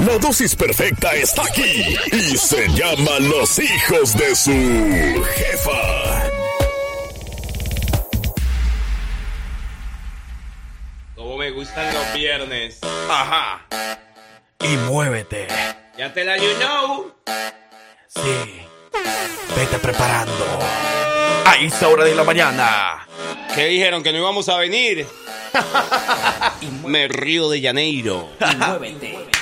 la dosis perfecta está aquí y se llama Los hijos de su jefa. Como me gustan los viernes. Ajá. Y muévete. Ya te la you know. Sí. Vete preparando. A esa hora de la mañana. ¿Qué dijeron? ¿Que no íbamos a venir? me río de Janeiro. Y muévete.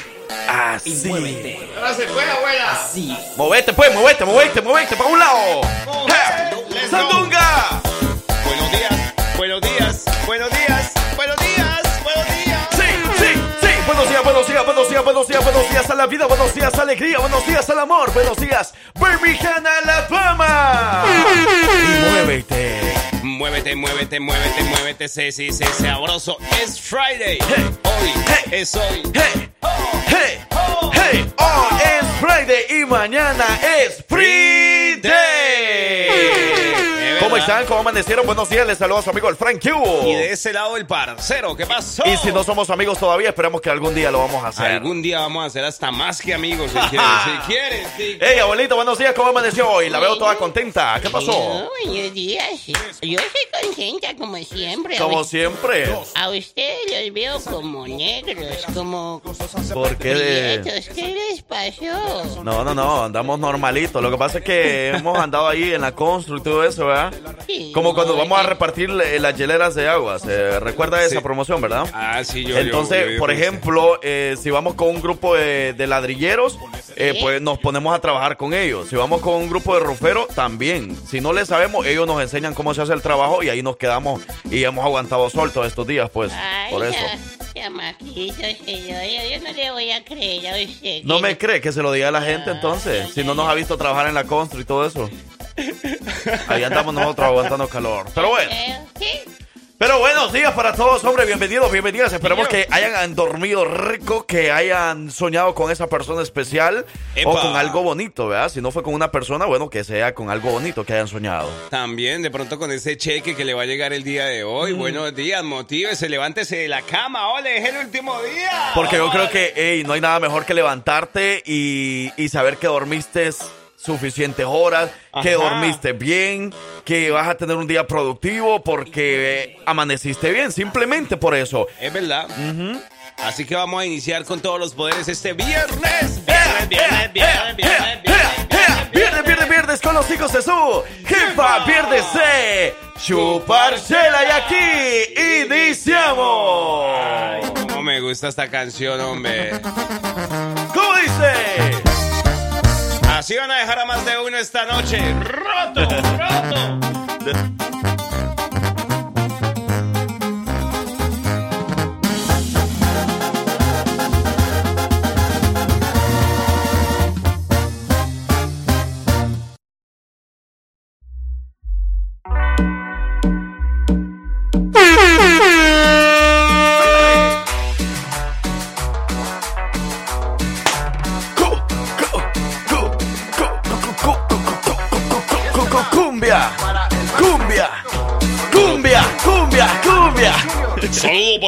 Así. Y muévete. Ahora se fue, abuela. Así. Movete, pues, movete, movete, movete para un lado. ¡Sandunga! Buenos días, buenos días, buenos días, buenos días, buenos días. Sí, sí, sí. Buenos días, buenos días, buenos días, buenos días, buenos días a la vida, buenos días a la alegría, buenos días al amor, buenos días, Birmingham a la fama. Y muévete. Muévete, muévete, muévete, muévete, sí, sí, sabroso. Es Friday. Hey. Hoy Hey. es hoy. Hey, hey, hey. Hoy es Friday y mañana es Free. ¿Cómo verdad. están? ¿Cómo amanecieron? Buenos días, les saluda su amigo el Frank Q. Y de ese lado el parcero, ¿qué pasó? Y si no somos amigos todavía, esperamos que algún día lo vamos a hacer. Algún día vamos a ser hasta más que amigos, si quieres, si quieres, sí. Hey, abuelita, buenos días, ¿cómo amaneció hoy? La veo toda contenta. ¿Qué pasó? Oh, buenos días. Yo estoy contenta como siempre. Como A- siempre. A ustedes los veo como negros, como ¿Por qué? ¿Qué les pasó? No, no, no, andamos normalito. Lo que pasa es que hemos andado ahí en la constru y todo eso, ¿verdad? Sí, Como cuando no, vamos a repartir las hieleras de agua. ¿Se recuerda esa Sí. promoción, verdad? Ah, sí, yo. Entonces, yo- yo- por ejemplo, eh, si vamos con un grupo de, de ladrilleros, eh, pues nos ponemos a trabajar con ellos. Si vamos con un grupo de ruferos, también. Si no les sabemos, ellos nos enseñan cómo se hace el trabajo y ahí nos quedamos y hemos aguantado sol todos estos días, pues, Ay, por eso. Ya, chamaquito, señor, yo, yo no le voy a creer a usted. ¿No me cree que se lo diga a la gente entonces? Si no nos ha visto trabajar en la constru y todo eso. Ahí andamos nosotros aguantando calor. Pero bueno. Sí. Pero buenos días para todos, hombre. Bienvenidos, bienvenidas. Esperemos que hayan dormido rico, que hayan soñado con esa persona especial o con algo bonito, ¿verdad? Si no fue con una persona, bueno, que sea con algo bonito que hayan soñado. También, de pronto con ese cheque que le va a llegar el día de hoy. Mm. Buenos días, motívese, levántese de la cama. ¡Ole, es el último día! Porque yo creo que, ey, no hay nada mejor que levantarte y, y saber que dormiste suficientes horas, que Ajá. dormiste bien, que vas a tener un día productivo porque eh, amaneciste bien, simplemente por eso. Es verdad. Así que vamos a iniciar con todos los poderes este viernes. ¡Ea, Viernes, viernes, viernes, viernes, ea, viernes, viernes, Viernes, viernes, viernes con los hijos de su jefa, viernes de chuparcela y aquí iniciamos. Ay, cómo me gusta esta canción, hombre. ¿Cómo dice? Así van a dejar a más de uno esta noche. ¡Roto! ¡Roto!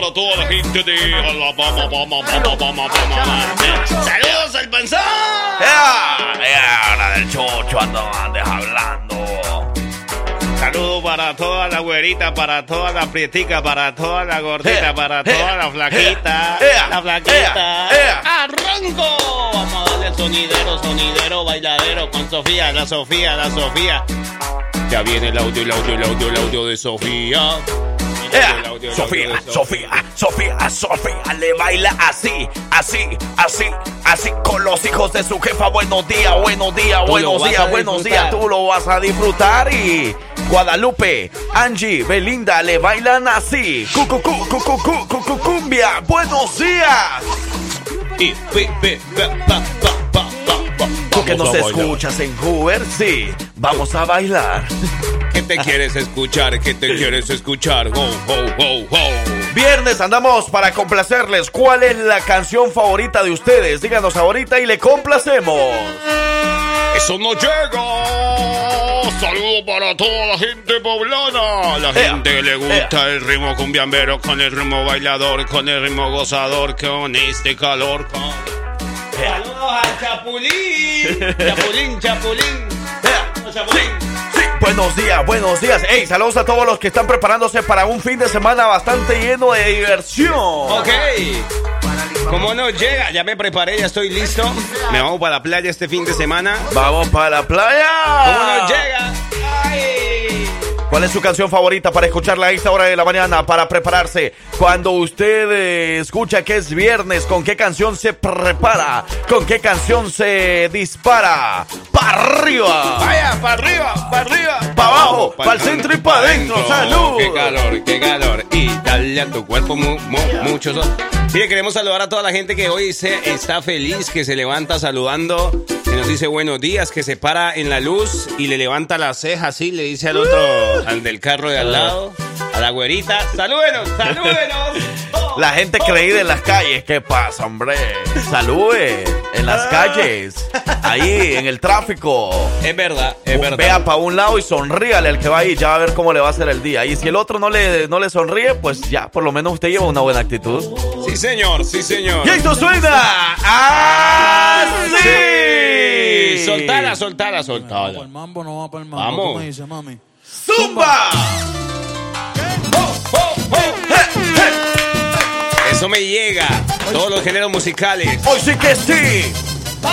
Saludos para toda la gente de Alabama, Bama, Bama, Bama, Bama. Saludos al panzón. La del chocho ando andes hablando. Saludos para toda la güerita, para toda la prietica, para toda la gordita, para toda la flaquita. La flaquita. ¡Arranco! Vamos a darle sonidero, sonidero, bailadero con Sofía, la Sofía, la Sofía. Ya viene el audio, el audio, el audio, el audio de Sofía. Yeah. Sofía, Sofía, Sofía, Sofía le baila así, así, así, así con los hijos de su jefa. Buenos días, buenos días, buenos días, buenos días. Tú lo vas a disfrutar y Guadalupe, Angie, Belinda le bailan así. Cucucumbia, buenos días. Y, que nos escuchas en Hoover, sí, vamos a bailar. ¿Qué te quieres escuchar? ¿Qué te quieres escuchar? Ho, ho, ho, ho. Viernes andamos para complacerles. ¿Cuál es la canción favorita de ustedes? Díganos ahorita y le complacemos. Eso no llega. Saludo para toda la gente poblana. La Ea, gente que le gusta ea. el ritmo cumbiambero con el ritmo bailador, con el ritmo gozador, con este calor. con- Saludos al Chapulín. Chapulín, Chapulín. Chapulín. Sí, buenos días, buenos días. Hey, saludos a todos los que están preparándose para un fin de semana bastante lleno de diversión. Ok. ¿Cómo nos llega? Ya me preparé, ya estoy listo. Me vamos para la playa este fin de semana. Vamos para la playa. ¿Cómo nos llega? ¿Cuál es su canción favorita para escucharla a esta hora de la mañana? Para prepararse. Cuando usted eh, escucha que es viernes, ¿con qué canción se prepara? ¿Con qué canción se dispara? ¡Para arriba! Vaya, para arriba, para arriba. Pa' abajo, pa'l centro y pa' adentro. ¡Salud! Qué calor, qué calor. Y dale a tu cuerpo mu- mu- mucho sol. Mire, queremos saludar a toda la gente que hoy se está feliz, que se levanta saludando, nos dice buenos días, que se para en la luz y le levanta las cejas así, le dice al otro, al del carro de al lado, a la güerita, salúdenos, salúdenos. La gente creída en las calles. ¿Qué pasa, hombre? Salude en las calles. Ahí, en el tráfico. Es verdad, es verdad. Vea para un lado y sonríale al que va ahí, ya va a ver cómo le va a hacer el día. Y si el otro no le, no le sonríe, pues ya, por lo menos usted lleva una buena actitud. Sí, señor, sí, señor. Y esto suena así. Soltala, soltala, soltala. el mambo no va para el mambo. Vamos. ¿Cómo dice, mami? ¡Zumba! Eso me llega. Todos los géneros musicales. Hoy sí que sí.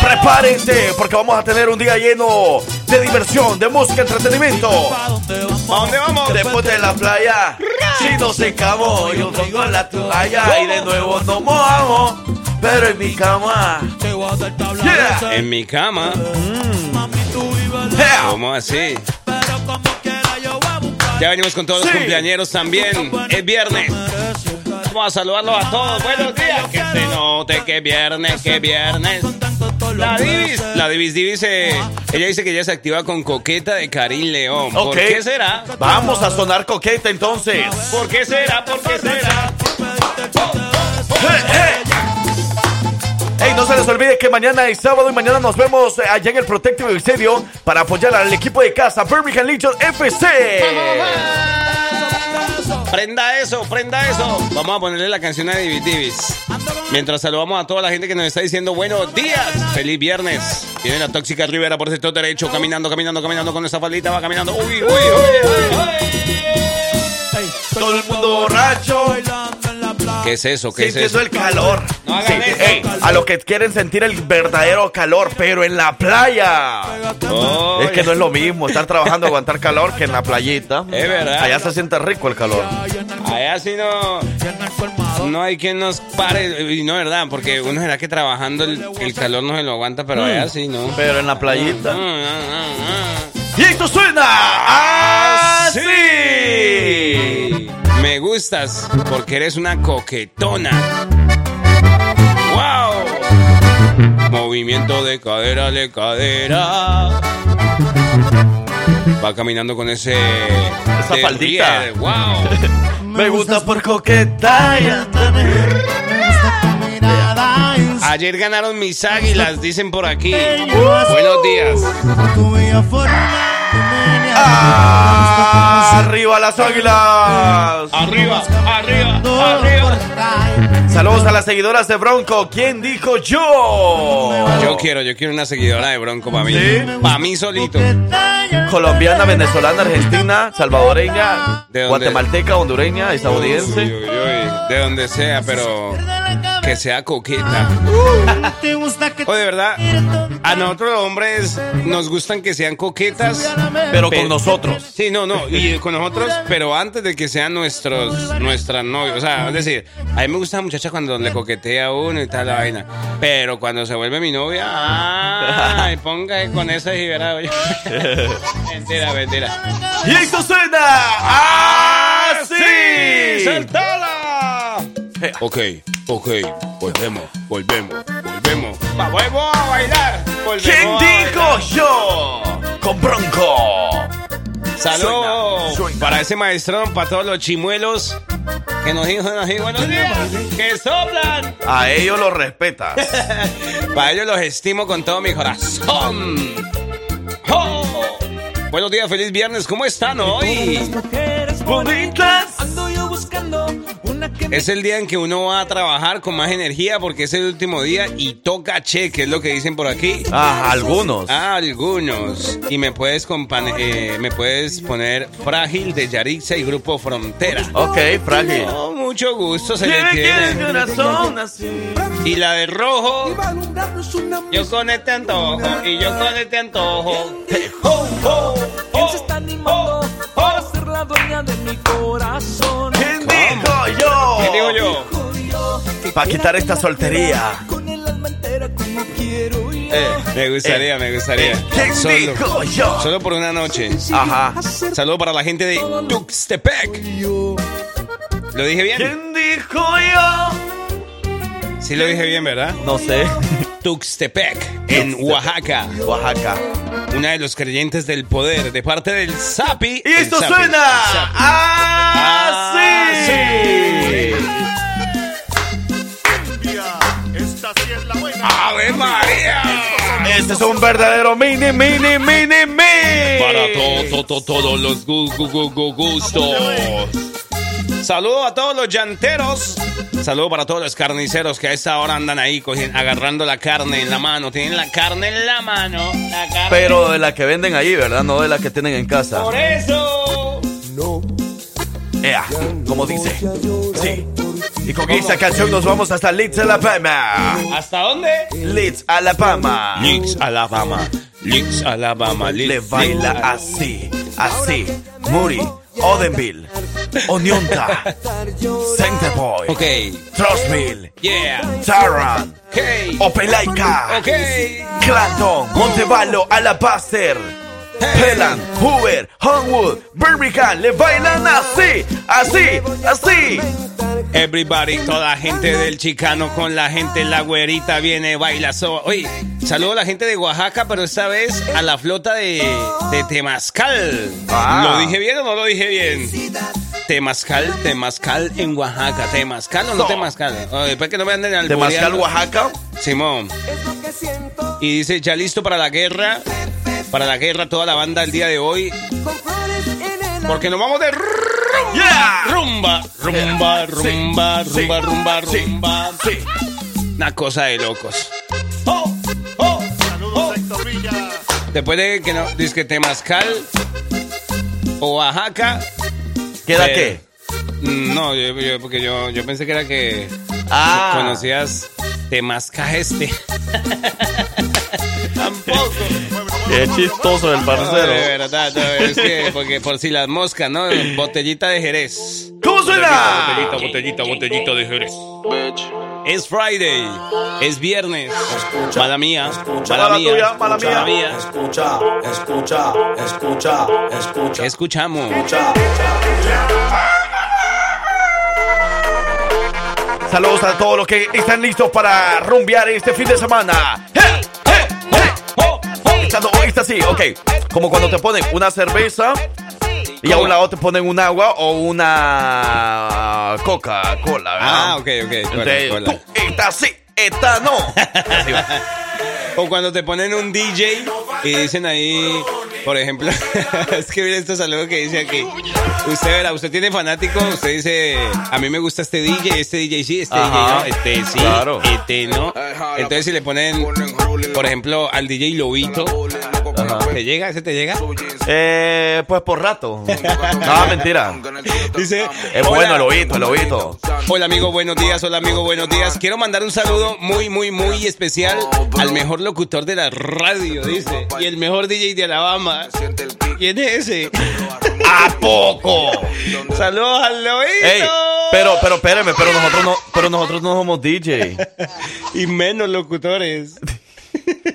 Prepárense porque vamos a tener un día lleno de diversión, de música, entretenimiento. ¿A dónde vamos? Después de la playa, si nos secamos, yo pongo la toalla y de nuevo nos mojamos. Pero en mi cama, Yeah. En mi cama. Vives yeah. ¿Cómo así? Ya venimos con todos los cumpleañeros también. Es viernes. Vamos a saludarlos a todos. Buenos días. Que se note que es viernes, que es viernes. La Divis. La Divis dice. Ella dice que ya se activa con Coqueta de Karim León. ¿Por qué será? vamos a sonar coqueta entonces. ¿Por qué será? ¿Por qué será? ¡Eh, eh! Ey, no se les olvide que mañana es sábado y mañana nos vemos allá en el Protective Exedio para apoyar al equipo de casa Birmingham Legion FC. Prenda eso, prenda eso. Vamos a ponerle la canción a Divis. Mientras saludamos a toda la gente que nos está diciendo buenos días. Feliz viernes. Viene la tóxica Rivera por sector derecho, caminando, caminando, caminando con esa faldita, va caminando. Uy, uy, uy, uy, uy. Todo el mundo borracho. Bailando. ¿Qué es eso? ¿Qué es eso? el calor. No hagan Sí, eso. ey, a los que quieren sentir el verdadero calor, pero en la playa. Oh, Es que no es lo mismo estar trabajando, aguantar calor que en la playita. Es verdad. Allá se siente rico el calor. Allá sí no, no hay quien nos pare. Y no, ¿verdad? Porque uno será que trabajando el, el calor no se lo aguanta, pero allá sí, ¿no? Pero en la playita. Ah, ah. Y esto suena así. Gustas porque eres una coquetona. ¡Wow! Movimiento de cadera, de cadera. Va caminando con ese. Esa faldita. ¡Wow! Me gusta por coqueta y tener. Ayer ganaron mis águilas, dicen por aquí. Buenos días. Arriba las águilas. Arriba, arriba, arriba. Saludos a las seguidoras de Bronco. ¿Quién dijo yo? Yo quiero, yo quiero una seguidora de Bronco para mí. ¿Sí? Para mí solito. Colombiana, venezolana, argentina, salvadoreña, ¿De guatemalteca, hondureña, Uy, estadounidense. uy, uy, de donde sea, pero que sea coqueta. O de verdad, a nosotros los hombres nos gustan que sean coquetas. Pero Pe- con nosotros. Sí, no, no, y con nosotros, pero antes de que sean nuestros, nuestras novias. O sea, es decir, a mí me gusta la muchacha cuando le coquetea a uno y tal la vaina. Pero cuando se vuelve mi novia, ay, ponga con esa y verá. oye. mentira, mentira. Y esto suena así. ¡Saltala! Ok, ok, volvemos, volvemos, volvemos. Va, volvemos a bailar. volvemos ¿Quién a dijo bailar. yo? Con Bronco. Saludos para ese maestrón, para todos los chimuelos que nos dijo, nos dijo buenos días, que soplan. A ellos los respetas. Para ellos los estimo con todo mi corazón. ¡Oh! Buenos días, feliz viernes, ¿cómo están hoy? Bonitas. Es el día en que uno va a trabajar con más energía porque es el último día y toca cheque, es lo que dicen por aquí. Ah, algunos. Ah, algunos. Y me puedes, compan- eh, me puedes poner Frágil de Yarixa y Grupo Frontera. Ok, frágil. Oh, mucho gusto se le tiene. corazón así. Y la de rojo, yo con este antojo, y yo con este antojo. ¿Quién se está animando para ser la dueña de mi corazón? ¿Quién dijo yo? ¿Qué digo yo? Para quitar esta soltería. Eh, Me gustaría, me gustaría. ¿Quién Solo, dijo yo? solo por una noche. Ajá. Saludo para la gente de Tuxtepec. ¿Lo dije bien? ¿Quién dijo yo? Sí lo dije bien, ¿verdad? No sé. Tuxtepec, en Oaxaca. Oaxaca. Una de los creyentes del poder, de parte del Zapi. Y esto suena así. ¡Ave María! Este es un verdadero mini, mini, mini, mini. Para to- to- todos los gu- gu- gu- gu- gustos. Saludo a todos los llanteros. Saludo para todos los carniceros que a esta hora andan ahí cogiendo, agarrando la carne en la mano. Tienen la carne en la mano. La carne. Pero de la que venden ahí, ¿verdad? No de la que tienen en casa. Por eso. Ea, como dice. Sí. Y con esta canción nos vamos hasta Leeds, Alabama. ¿Hasta dónde? Leeds, Alabama. Leeds, Alabama. Leeds, Alabama. Leeds, Le baila así, así. Muri, Odenville, Onionta, Centerboy, Ok. Trustmill, Yeah. Taran, Ok. Opelaica, Ok. Clanton, Montevallo, Alabaster, Pelan, Hoover, Homewood, Birmingham, le bailan así, así, así. Everybody, toda la gente del Chicano con la gente, la güerita viene, baila. So, oye, saludo a la gente de Oaxaca, pero esta vez a la flota de, de Temazcal. Ah. ¿Lo dije bien o no lo dije bien? Temazcal, Temazcal en Oaxaca. ¿Temazcal o no, No. Temazcal? Oye, después que no me anden al Temazcal, Oaxaca. Simón. Y dice, ya listo para la guerra. Para la guerra, toda la banda el día de hoy. Porque nos vamos de Yeah. rumba, rumba, Sí, rumba, sí, rumba, rumba, sí, rumba. Sí. Una cosa de locos. Oh, oh, oh. Después de que no, dice que Temazcal o Oaxaca. ¿Queda eh, qué? mm, No, yo, yo- porque yo, yo pensé que era que Ah. conocías Temazca este. Tampoco. Qué chistoso el No, de verdad, no, es que porque por si las moscas, ¿no? Botellita de Jerez. ¿Cómo suena? Botellita, botellita, botellita de Jerez. Es Friday, es viernes. Mala mía, mala Mala mía, tuya, mala mía. mía. Escucha, escucha, escucha, escucha. ¿Qué escuchamos? Saludos a todos los que están listos para rumbear este fin de semana. ¡Hey! ¡Hey! ¡Hey! Oh, oh. Esta, no, esta sí, ok. Como cuando te ponen una cerveza y a un lado te ponen un agua o una Coca-Cola. ¿verdad? Ah, ok, ok. Entonces, tú, esta sí, esta no. Así va. O cuando te ponen un DJ y dicen ahí, por ejemplo, es que mira estos saludos que dice aquí. Usted verá, usted tiene fanático, usted dice, a mí me gusta este DJ, este DJ sí, este Ajá, DJ no, este sí, claro. este no. Entonces si le ponen, por ejemplo, al DJ Lobito, ¿te llega? ¿Ese te llega? Eh, pues por rato. No, mentira. Dice, Es "Hola". bueno el oído, el oído. Hola amigo, buenos días. Hola amigo, buenos días. Quiero mandar un saludo muy, muy, muy especial al mejor locutor de la radio, dice. Y el mejor DJ de Alabama. ¿Quién es ese? ¿A poco? Saludos al Lobito. Ey, pero, pero espérame, pero nosotros no, pero nosotros no somos DJ. Y menos locutores.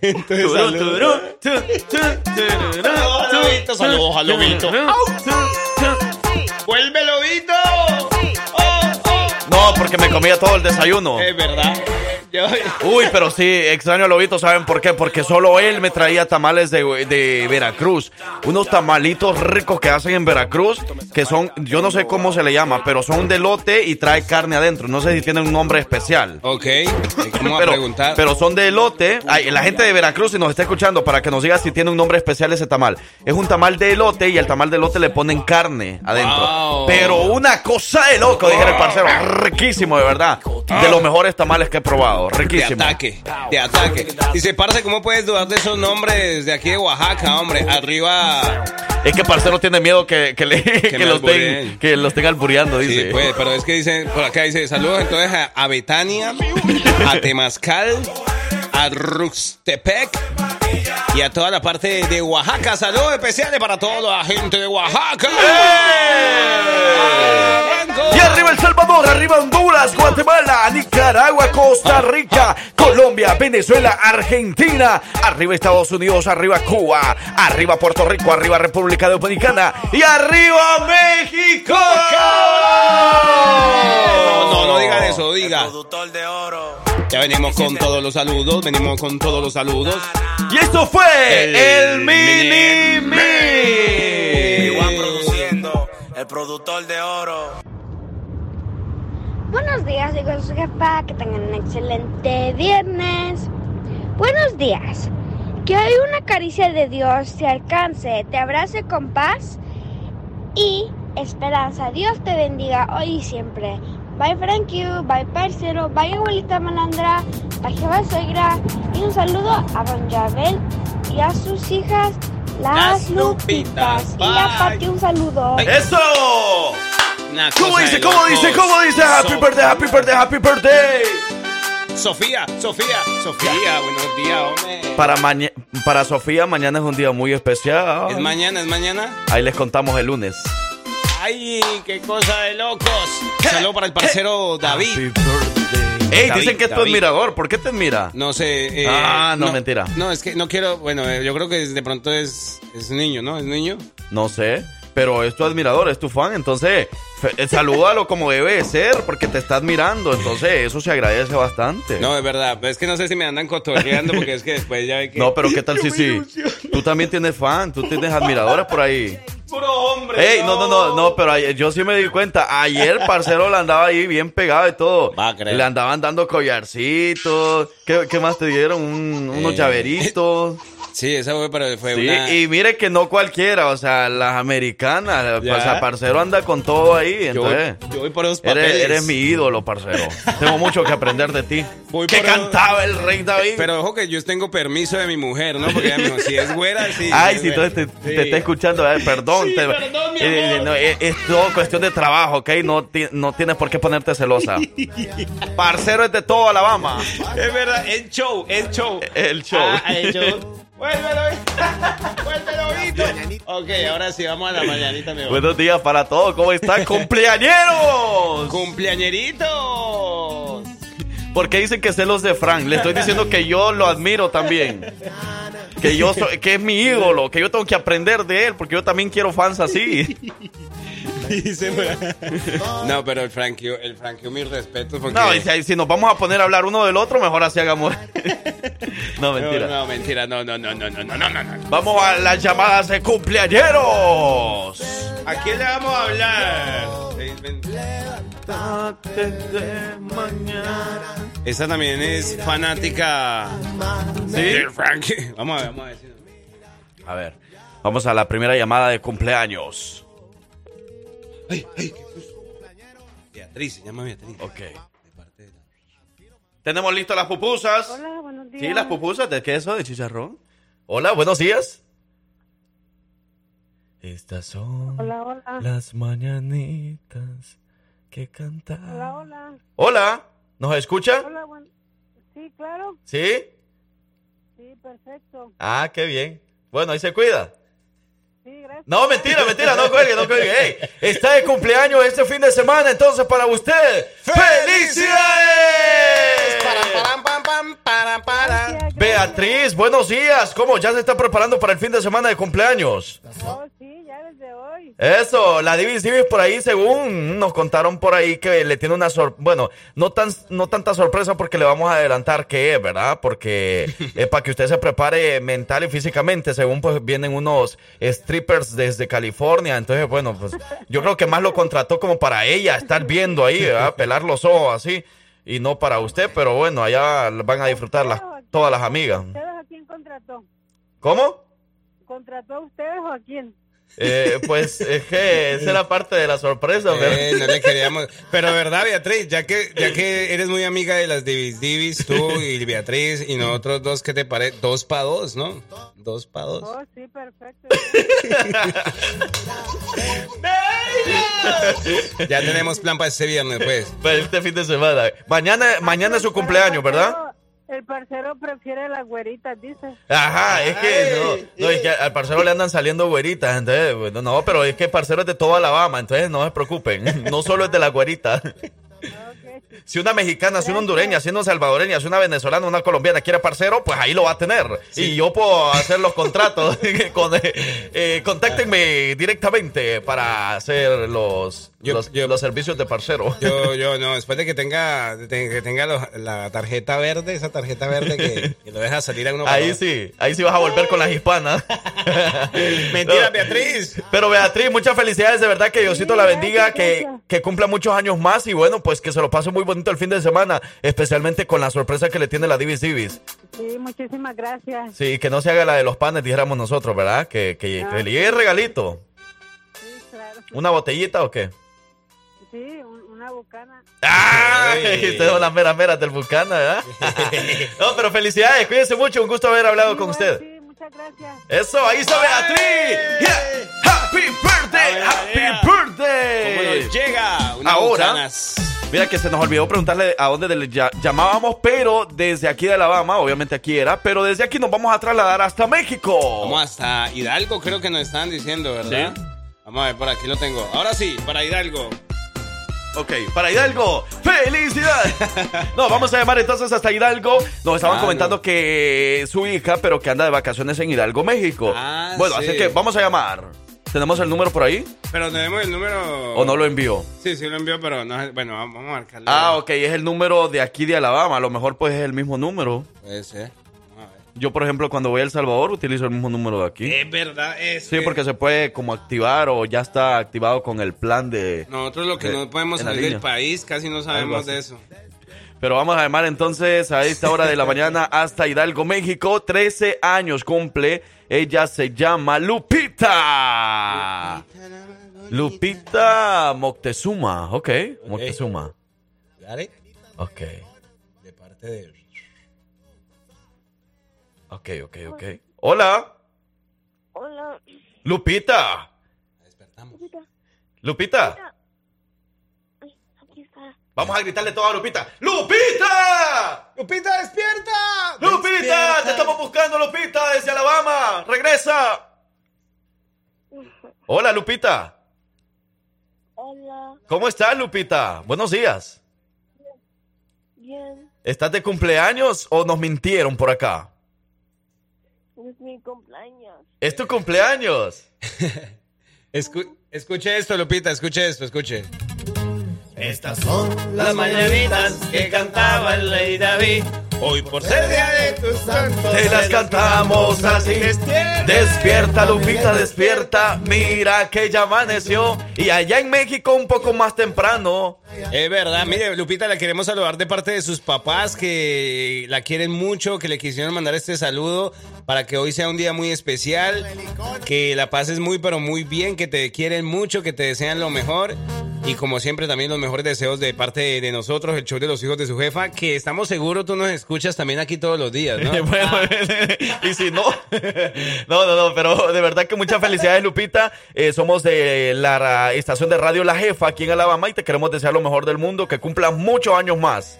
Entonces, saludos. Saludos al Lobito. ¡Vuelve Lobito! ¡Oh, oh! No, porque me comía todo el desayuno. Es verdad. Uy, pero sí, extraño a Lobito, ¿saben por qué? Porque solo él me traía tamales de, de Veracruz. Unos tamalitos ricos que hacen en Veracruz, que son, yo no sé cómo se le llama, pero son de lote y trae carne adentro. No sé si tienen un nombre especial. Ok, vamos a Pero, preguntar. pero son de elote. Ay, la gente de Veracruz, si nos está escuchando, para que nos diga si tiene un nombre especial ese tamal. Es un tamal de elote y el tamal de elote le ponen carne adentro. Wow. Pero una cosa de loco, dijera el parcero. Riquísimo, de verdad. De los mejores tamales que he probado. De Riquísimo. ataque, de ataque. Dice, parce, ¿cómo puedes dudar de esos nombres de aquí de Oaxaca, hombre? Arriba, Es que parcero tiene miedo que, que, le, que, me los, que estén albureando, dice. sí, pues, pero es que dice, por acá dice, saludos entonces a, a Betania, a Temazcal, a Ruxtepec y a toda la parte de Oaxaca. Saludos especiales para toda la gente de Oaxaca. Arranco. Y arriba El Salvador, arriba Honduras, Guatemala, Nicaragua, Costa Rica, Colombia, Venezuela, Argentina, arriba Estados Unidos, arriba Cuba, arriba Puerto Rico, arriba República Dominicana y arriba México. No, no, no digan eso, diga. Productor de oro. Ya venimos con todos los saludos, venimos con todos los saludos. Y esto fue el, El Mini. Igual Me. produciendo. El productor de oro. Buenos días, digo su jefa, que tengan un excelente viernes. Buenos días. Que hoy una caricia de Dios te alcance, te abrace con paz y esperanza. Dios te bendiga hoy y siempre. Bye Frank you, bye parcero, bye abuelita malandra, bye jefa suegra y un saludo a don Yabel y a sus hijas las, Las Lupitas. Lupitas. Y a. Pati un saludo. ¡Eso! ¿Cómo dice? ¿Cómo dice? ¿Cómo dice? Happy So- birthday, happy birthday, happy birthday. Sofía, Sofía, Sofía, buenos días, hombre. Para, maña- para Sofía, mañana es un día muy especial. ¿Es mañana, es mañana? Ahí les contamos el lunes. ¡Ay, qué cosa de locos! Saludo para el parcero David. Ey, David, dicen que es tu David. admirador. ¿Por qué te admira? No sé. eh, Ah, no, mentira. No, es que no quiero. Bueno, eh, yo creo que de pronto es, es niño, ¿no? ¿Es niño? No sé. Pero es tu admirador, es tu fan. Entonces, fe- eh, salúdalo como debe de ser, porque te está admirando. Entonces, eso se agradece bastante. No, es verdad. Es que no sé si me andan cotorreando porque es que después ya ve que. No, pero ¿qué tal si sí? Tú también tienes fan, tú tienes admiradores por ahí. Puro hombre. Ey, no, no, no, no, pero ayer- yo sí me di cuenta. Ayer, parcero, le andaba ahí bien pegado y todo. Va a creer. Le andaban dando collarcitos. ¿Qué, qué más te dieron? Un- unos Eh. llaveritos. Sí, esa fue, pero fue Sí, una. y mire que no cualquiera, o sea, las americanas. Ya. O sea, parcero anda con todo ahí. yo, voy, Entonces, yo voy por los papeles. eres, eres mi ídolo, parcero. Tengo mucho que aprender de ti. Voy ¿Qué por- cantaba el rey David? Pero ojo que yo tengo permiso de mi mujer, ¿no? Porque ella me dijo, si es güera, sí. Ay, si entonces te, Sí. te está escuchando, eh, perdón. Sí, te- perdón, mi eh, amor. no, es, es todo cuestión de trabajo, ¿ok? No, ti- no tienes por qué ponerte celosa. Parcero es de todo Alabama. Es verdad, el show, el show. El show. Ah, el show. Vuélvelo, vuélvelo, Vito. Ok, ahora sí, vamos a la mañanita, mi amor. Buenos días para todos, ¿cómo están? ¡Cumpleañeros! ¡Cumpleañeritos! Porque dicen que celos de Frank. Le estoy diciendo que yo lo admiro también. Que yo soy, que es mi ídolo, que yo tengo que aprender de él, porque yo también quiero fans así. Dice, no, pero el Frankie, el Frankie, mis respetos porque... No, y si, si nos vamos a poner a hablar uno del otro, mejor así hagamos. No, No, mentira. no, mentira, no, no, no, no, no, no, no, no. no. Vamos a las llamadas de cumpleañeros. ¿A quién le vamos a hablar? Esta también es fanática de Frankie. Vamos a ver, vamos a ver. si- A ver, vamos a la primera llamada de cumpleaños. Ay, ay. Beatriz, se llama Beatriz. Ok. Tenemos listas las pupusas. Hola, buenos días. Sí, las pupusas de queso, de chicharrón. Hola, buenos días. Estas son Hola, hola. las mañanitas que cantan. Hola, hola. Hola, ¿nos escucha? Hola, buen... Sí, claro. ¿Sí? Sí, perfecto. Ah, qué bien. Bueno, ahí se cuida. Sí, gracias. No, mentira, mentira, no cuelgue, no cuelgue. Ey, está de cumpleaños este fin de semana, entonces para usted, ¡felicidades! Param, param, pam, pam, param, param. Gracias, Beatriz, buenos días. ¿Cómo? ¿Ya se está preparando para el fin de semana de cumpleaños? Oh, sí, desde hoy. hoy. Eso, la Divis Divis por ahí, según nos contaron por ahí que le tiene una sorpresa, bueno, no tan no tanta sorpresa porque le vamos a adelantar qué es, ¿verdad? Porque es para que usted se prepare mental y físicamente, según pues vienen unos strippers desde California, entonces bueno, pues yo creo que más lo contrató como para ella, estar viendo ahí, ¿verdad? Pelar los ojos así y no para usted, pero bueno, allá van a disfrutar las, todas las amigas. ¿Ustedes a quién contrató? ¿Cómo? ¿Contrató a ustedes o a quién? Eh, pues es que esa era parte de la sorpresa, pero... Eh, no le queríamos. Pero verdad, Beatriz, ya que, ya que eres muy amiga de las Divis Divis, tú y Beatriz y nosotros dos, ¿qué te parece? Dos para dos, ¿no? Dos para dos. Oh, sí, perfecto. Ya tenemos plan para este viernes, pues. Para este fin de semana. Mañana, mañana es su cumpleaños, ¿verdad? El parcero prefiere las güeritas, dice. Ajá, es que no, no, es que al parcero le andan saliendo güeritas, entonces, bueno, no, pero es que el parcero es de toda Alabama, entonces no se preocupen, no solo es de la güerita. Si una mexicana, si una hondureña, si una salvadoreña, si una venezolana, una colombiana quiere parcero, pues ahí lo va a tener. Y yo puedo hacer los contratos. con, eh, eh, contáctenme directamente para hacer los, Yo- los, yo- los servicios de parcero. Yo, yo, no, después de que tenga, de que tenga los- la tarjeta verde, esa tarjeta verde que, que lo deja salir a uno. Ahí para- sí, ahí sí vas a volver con las hispanas. Mentira, No. Beatriz. Pero Beatriz, muchas felicidades, de verdad que Diosito la bendiga, que, que cumpla muchos años más y bueno, pues que se lo pase muy bonito el fin de semana, especialmente con la sorpresa que le tiene la Divis Divis. Sí, muchísimas gracias. Sí, que no se haga la de los panes, dijéramos nosotros, ¿verdad? Que, que, que le llegue regalito. Sí, claro. ¿Una botellita o qué? Sí, un- una bucana. Ey. Ustedes son las meras meras del Bucana, ¿verdad? no, pero felicidades, cuídense mucho, un gusto haber hablado con Igual, usted. Sí, muchas gracias. Eso, ahí está Beatriz. Yeah. Happy birthday, happy ¿Cómo birthday. nos llega? Una Ahora- Bucanas. Mira que se nos olvidó preguntarle a dónde le llamábamos, pero desde aquí de Alabama, obviamente aquí era, pero desde aquí nos vamos a trasladar hasta México. Vamos hasta Hidalgo, creo que nos están diciendo, ¿verdad? Vamos a ver, por aquí lo tengo. Ahora sí, para Hidalgo. Ok, para Hidalgo, ¡felicidades! no, vamos a llamar entonces hasta Hidalgo. Nos estaban comentando que su hija, pero que anda de vacaciones en Hidalgo, México. Ah, bueno, sí. así que vamos a llamar. ¿Tenemos el número por ahí? Pero tenemos el número. ¿O no lo envió? Sí, sí lo envió, pero no es- Bueno, vamos a marcarle. Ah, ok, es el número de aquí de Alabama. A lo mejor pues es el mismo número. Puede ser. Yo, por ejemplo, cuando voy a El Salvador utilizo el mismo número de aquí. Es verdad, es. Sí, que porque se puede como activar o ya está activado con el plan de... Nosotros lo que de- no podemos salir del país, casi no sabemos de eso. Pero vamos a llamar entonces a esta hora de la mañana hasta Hidalgo, México. 13 años cumple. Ella se llama Lupita. Lupita Moctezuma. Ok, Moctezuma. ¿Dale? Ok, De parte de. ok, ok, ok. Hola, Hola. Lupita. Despertamos. Lupita. Vamos a gritarle todo a Lupita. ¡Lupita! ¡Lupita, despierta! ¡Lupita! ¡Te estamos buscando, Lupita, desde Alabama! ¡Regresa! Hola, Lupita. Hola. ¿Cómo estás, Lupita? Buenos días. Bien. ¿Estás de cumpleaños o nos mintieron por acá? Es mi cumpleaños. ¿Es tu cumpleaños? Escu- escuche esto, Lupita, escuche esto, escuche. Estas son las mañanitas que cantaba el rey David. Hoy por ser día de tus santos. Te las cantamos así. Despierta, Lupita, despierta. Mira que ya amaneció. Y allá en México un poco más temprano. Es verdad, mire, Lupita, la queremos saludar de parte de sus papás que la quieren mucho, que le quisieron mandar este saludo para que hoy sea un día muy especial, que la pases muy, pero muy bien, que te quieren mucho, que te desean lo mejor. Y como siempre, también los mejores deseos de parte de, nosotros, el show de los hijos de su jefa, que estamos seguros tú nos escuchas también aquí todos los días, ¿no? Bueno, y si no, no, no, no, pero de verdad que muchas felicidades, Lupita. Eh, somos de la estación de radio La Jefa aquí en Alabama y te queremos desear lo mejor del mundo, que cumplas muchos años más.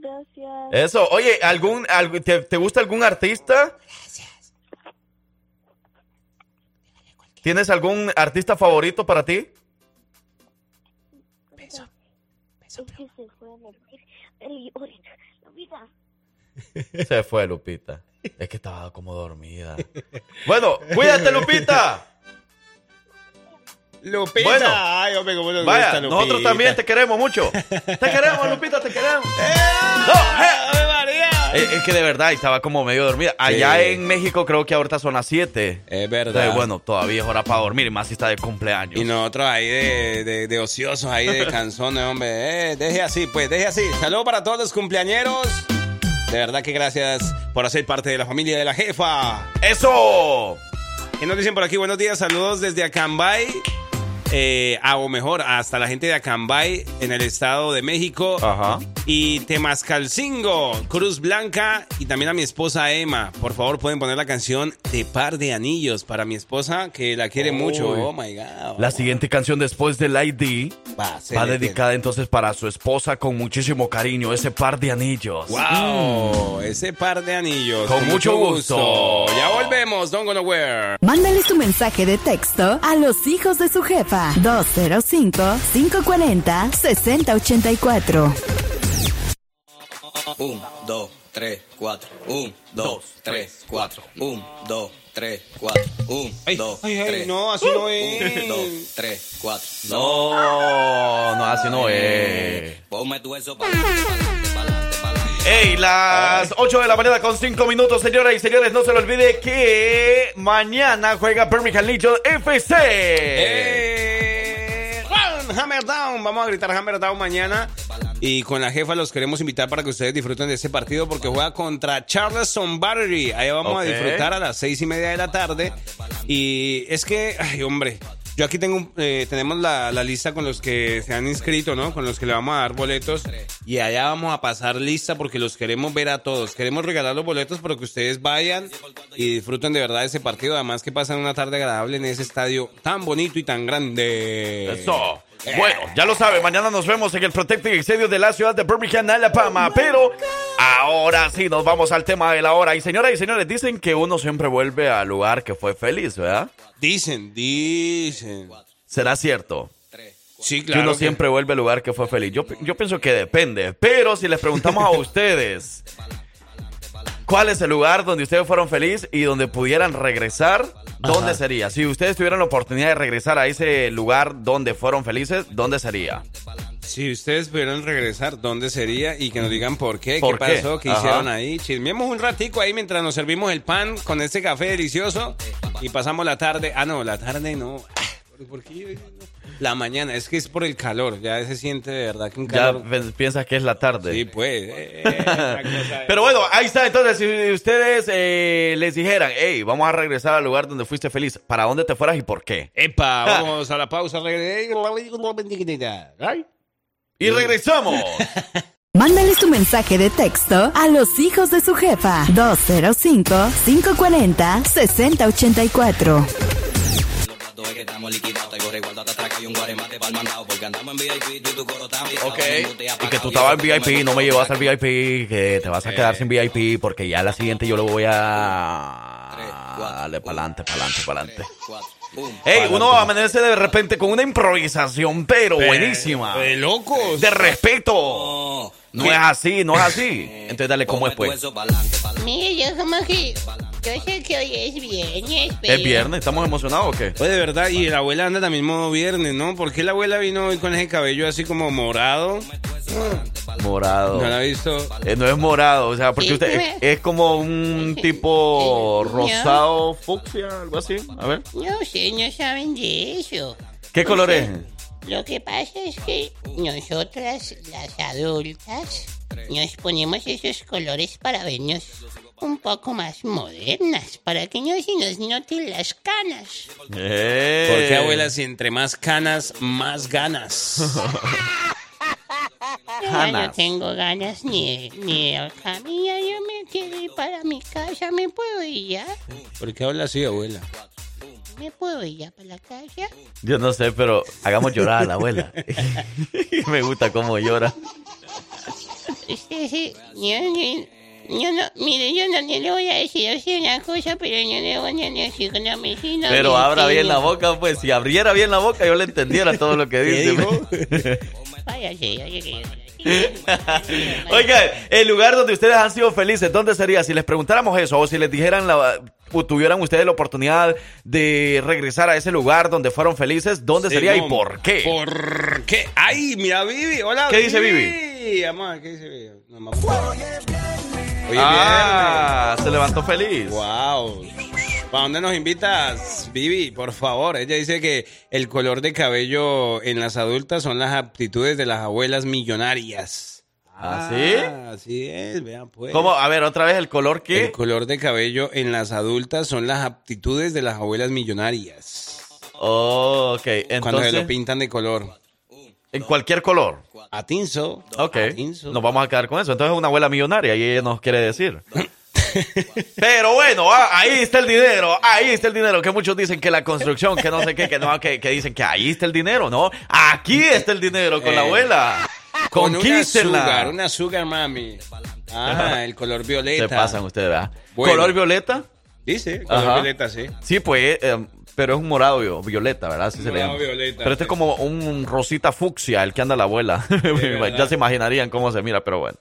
Gracias. Eso, oye, ¿algún, te, te gusta algún artista? ¿Tienes algún artista favorito para ti? La vida. Se fue Lupita. Es que estaba como dormida. Bueno, cuídate, Lupita. Lupita. Bueno. Ay, hombre, cómo nos Vaya, gusta, nosotros Lupita. también te queremos mucho. Te queremos, Lupita, te queremos. ¡Eh! No, eh. ¡Ave María! Es, es que de verdad estaba como medio dormida. Allá Sí. en México creo que ahorita son las 7. Es verdad. Entonces, bueno, todavía es hora para dormir, y más si está de cumpleaños. Y nosotros ahí de, de, de ociosos, ahí de canzones, hombre. Eh, deje así, pues, deje así. Saludos para todos los cumpleañeros. De verdad que gracias por hacer parte de la familia de la jefa. ¡Eso! ¿Qué nos dicen por aquí? Buenos días, saludos desde Acambay. Eh, a, o mejor, hasta la gente de Acambay en el Estado de México. Ajá. Y Temascalcingo, Cruz Blanca y también a mi esposa Emma. Por favor, pueden poner la canción de Par de Anillos para mi esposa que la quiere mucho. Oh my God. La siguiente canción después del ID Va, dedicada entonces para su esposa con muchísimo cariño, ese par de anillos. ¡Wow! Ese par de anillos. Con mucho gusto. Ya volvemos, don't go nowhere. Mándale tu mensaje de texto a los hijos de su jefa 205-540-6084. 1, 2, 3, 4. 1, 2, 3, 4. 1, 2, 3, 4. 1, Ay, 2, ay, ay, 3. no, así no es. 2, 3, 4. No, no, así no es. Ponme tu eso para adelante, para adelante, para adelante. Ey, las 8 de la mañana con 5 minutos, señoras y señores. No se le olvide que mañana juega Birmingham Legion FC. Eh, run, Hammer Down. Vamos a gritar Hammer Down mañana. Y con la jefa los queremos invitar para que ustedes disfruten de ese partido porque juega contra Charleston Battery. Ahí vamos a disfrutar a las seis y media de la tarde. Y es que, ay, hombre. Yo aquí tengo, eh, tenemos la, la lista con los que se han inscrito, ¿no? Con los que le vamos a dar boletos. Y allá vamos a pasar lista porque los queremos ver a todos. Queremos regalar los boletos para que ustedes vayan y disfruten de verdad ese partido. Además que pasan una tarde agradable en ese estadio tan bonito y tan grande. Eso. Bueno, ya lo sabe, mañana nos vemos en el Protective Stadium de la ciudad de Birmingham, Alabama. Pero ahora sí nos vamos al tema de la hora. Y señoras y señores, dicen que uno siempre vuelve al lugar que fue feliz, ¿verdad? Dicen, dicen. ¿Será cierto? Sí, que claro. uno que- siempre vuelve al lugar que fue feliz. Yo, yo pienso que depende. Pero si les preguntamos a ustedes, ¿cuál es el lugar donde ustedes fueron felices y donde pudieran regresar? ¿Dónde Ajá. sería? Si ustedes tuvieran la oportunidad de regresar a ese lugar donde fueron felices, ¿dónde sería? Si ustedes pudieran regresar, ¿dónde sería? Y que nos digan por qué, ¿Por qué qué? pasó, qué Ajá. hicieron ahí. Chismeemos un ratico ahí mientras nos servimos el pan con este café delicioso y pasamos la tarde. Ah, no, la tarde no. Ah, ¿Por qué La mañana, es que es por el calor, ya se siente de verdad que un Ya calor. pe- piensas que es la tarde. Sí, pues. eh, eh, cosa- Pero bueno, ahí está. Entonces, si ustedes eh, les dijeran, hey, vamos a regresar al lugar donde fuiste feliz, ¿para dónde te fueras y por qué? Epa, vamos a la pausa. Y regresamos. Mándales tu mensaje de texto a los hijos de su jefa 205-540-6084. Todo es que estamos liquidados, te corre guarda, te atraca y un guaremate pa'l mandado. Porque andamos en VIP, tú y tu coro está avisado. Ok. Y que tú estabas en VIP, no me llevas al VIP, que te vas a quedar Eh. sin VIP porque ya la siguiente yo lo voy a... Dale, pa'lante, pa'lante, pa'lante. cuatro, boom. Ey, uno amanece de repente con una improvisación, pero buenísima. De locos. De respeto. No, es así, no es así. Entonces dale, ¿cómo es pues? Mire, yo como que... Yo sé que hoy es viernes, pero... ¿Es viernes? ¿Estamos emocionados o qué? Oye, de verdad, y la abuela anda también modo viernes, ¿no? ¿Por qué la abuela vino hoy con ese cabello así como morado? Morado. ¿No la ha visto? Eh, no es morado, o sea, porque Sí, usted pues. es, es como un tipo rosado fucsia, algo así. A ver. No, ustedes no saben de eso. ¿Qué color es? Lo que pasa es que nosotras, las adultas, nos ponemos esos colores para vernos un poco más modernas, para que no se nos noten las canas. Eh. ¿Por qué, abuela, si entre más canas, más ganas? Canas. no tengo ganas ni, ni de caminar, yo me quiero ir para mi casa, ¿me puedo ir ya? ¿Por qué habla así, abuela? ¿Me puedo ir ya para la casa? Yo no sé, pero hagamos llorar a la abuela. Me gusta cómo llora. Usted sí, yo, yo, yo no, mire, yo no le voy a decir así una cosa, pero yo le voy a decir con la medicina. Pero abra bien la boca, pues. Si abriera bien la boca, yo le entendiera todo lo que ¿Qué dice. dijo? Vaya, sí, oye, que- Oigan, el lugar donde ustedes han sido felices, ¿dónde sería? Si les preguntáramos eso, o si les dijeran, la, o tuvieran ustedes la oportunidad de regresar a ese lugar donde fueron felices, ¿dónde sería y por qué? ¿Por qué? ¡Ay, mira, Vivi! ¡Hola, ¿Qué dice Vivi? Vamos a ver, ¿qué dice Vivi? No, ah, se levantó feliz. ¡Wow! ¿Para dónde nos invitas, Vivi? Por favor. Ella dice que el color de cabello en las adultas son las aptitudes de las abuelas millonarias. ¿Ah, sí? Así es, vean pues. ¿Cómo? A ver, otra vez el color El que... color de cabello en las adultas son las aptitudes de las abuelas millonarias. Oh, ok, Cuando se entonces... lo pintan de color. En cualquier color. A tinso. Ok, A tinso. nos vamos a quedar con eso. Entonces es una abuela millonaria y ella nos quiere decir. Pero bueno, ah, ahí está el dinero, ahí está el dinero. Que muchos dicen que la construcción, que no sé qué, que no, que, que dicen que ahí está el dinero, ¿no? Aquí está el dinero con la Eh, abuela. Con una sugar, una sugar mami. Ah, el color violeta. Se pasan ustedes, ¿verdad? Bueno. ¿Color violeta? Dice, color Ajá. violeta, sí. Sí, pues, eh, pero es un morado vi- violeta, ¿verdad? Así se le Morado llama. violeta, Pero este es como un rosita fucsia, el que anda la abuela. ya se imaginarían cómo se mira, pero bueno.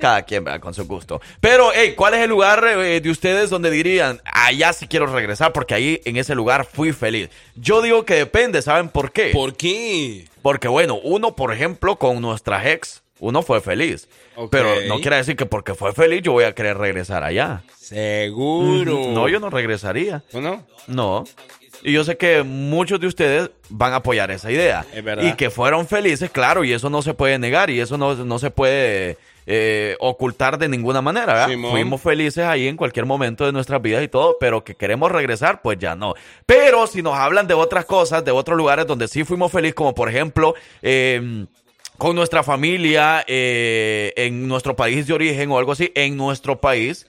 Cada quien, ¿verdad? Con su gusto. Pero, hey, ¿cuál es el lugar eh, de ustedes donde dirían, allá sí quiero regresar porque ahí en ese lugar fui feliz? Yo digo que depende, ¿saben por qué? ¿Por qué? Porque, bueno, uno, por ejemplo, con nuestra ex, uno fue feliz. Pero no quiere decir que porque fue feliz yo voy a querer regresar allá. Seguro. No, yo no regresaría. ¿O no? No. Y yo sé que muchos de ustedes van a apoyar esa idea. Es verdad. Y que fueron felices, claro, y eso no se puede negar y eso no, no se puede eh, ocultar de ninguna manera. ¿verdad? Simón. Fuimos felices ahí en cualquier momento de nuestras vidas y todo, pero que queremos regresar, pues ya no. Pero si nos hablan de otras cosas, de otros lugares donde sí fuimos felices, como por ejemplo... eh, con nuestra familia eh, en nuestro país de origen o algo así, en nuestro país,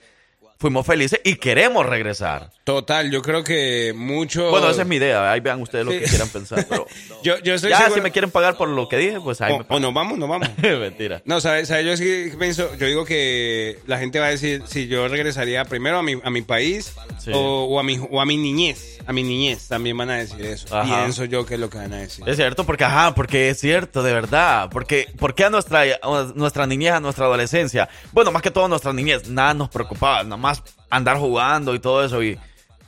fuimos felices y queremos regresar. Total, yo creo que mucho. Bueno, esa es mi idea. Ahí vean ustedes lo Sí. que quieran pensar. Pero Yo, yo estoy ya, seguro. si me quieren pagar por lo que dije, pues ahí o, o nos vamos, nos vamos. me... Mentira. No, ¿sabes? ¿sabes? Yo sí pienso, yo digo que la gente va a decir si yo regresaría primero a mi, a mi país Sí. o, o a mi, o a mi niñez. A mi niñez también van a decir eso. Ajá. Pienso yo que es lo que van a decir. Es cierto, porque, ajá, porque es cierto, de verdad. Porque, porque a nuestra, a nuestra niñez, a nuestra adolescencia, bueno, más que todo a nuestra niñez, nada nos preocupaba, nada más andar jugando y todo eso y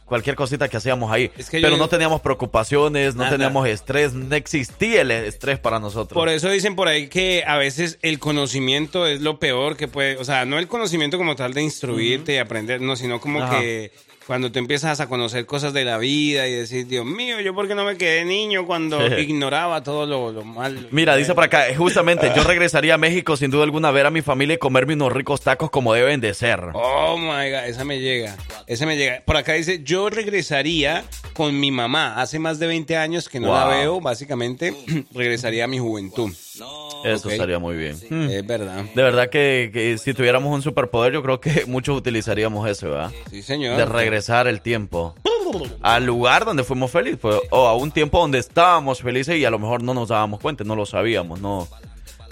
cualquier cosita que hacíamos ahí. Es que yo Pero no teníamos preocupaciones, no Nada. teníamos estrés, no existía el estrés para nosotros. Por eso dicen por ahí que a veces el conocimiento es lo peor que puede, o sea, no el conocimiento como tal de instruirte y aprender, no, sino como Ajá. que cuando te empiezas a conocer cosas de la vida y decir, Dios mío, yo por qué no me quedé niño cuando ignoraba todo lo, lo malo. Mira, dice por acá, justamente yo regresaría a México sin duda alguna a ver a mi familia y comerme unos ricos tacos como deben de ser. Oh my god, esa me llega. Esa me llega. Por acá dice, yo regresaría con mi mamá. Hace más de 20 años que no la veo, básicamente regresaría a mi juventud. Eso estaría muy bien. Es verdad. De verdad que, que si tuviéramos un superpoder, yo creo que muchos utilizaríamos eso, ¿verdad? Sí, señor. De regresar el tiempo al lugar donde fuimos felices, pues, o a un tiempo donde estábamos felices y a lo mejor no nos dábamos cuenta, no lo sabíamos, no.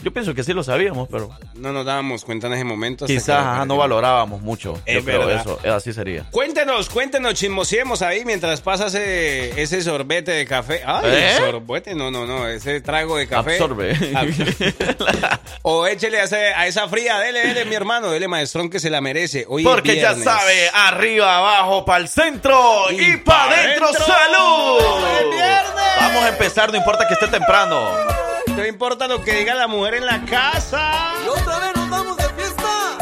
Yo pienso que sí lo sabíamos, pero No nos dábamos cuenta en ese momento. quizás ajá, no valorábamos mucho. Es yo creo eso, eh, así sería. Cuéntenos, cuéntenos, chismosiemos ahí mientras pasa ese, ese sorbete de café. Ay, ¿Eh? sorbete, no, no, no, ese trago de café. Absorbe. Ab- o échele a, ese- a esa fría, dele, dele, mi hermano, dele, maestrón, que se la merece. Hoy Porque ya sabe, arriba, abajo, para el centro y, Y para pa' adentro, dentro. salud. Vamos a empezar, no importa que esté temprano. No importa lo que diga la mujer en la casa. Y otra vez nos vamos de fiesta,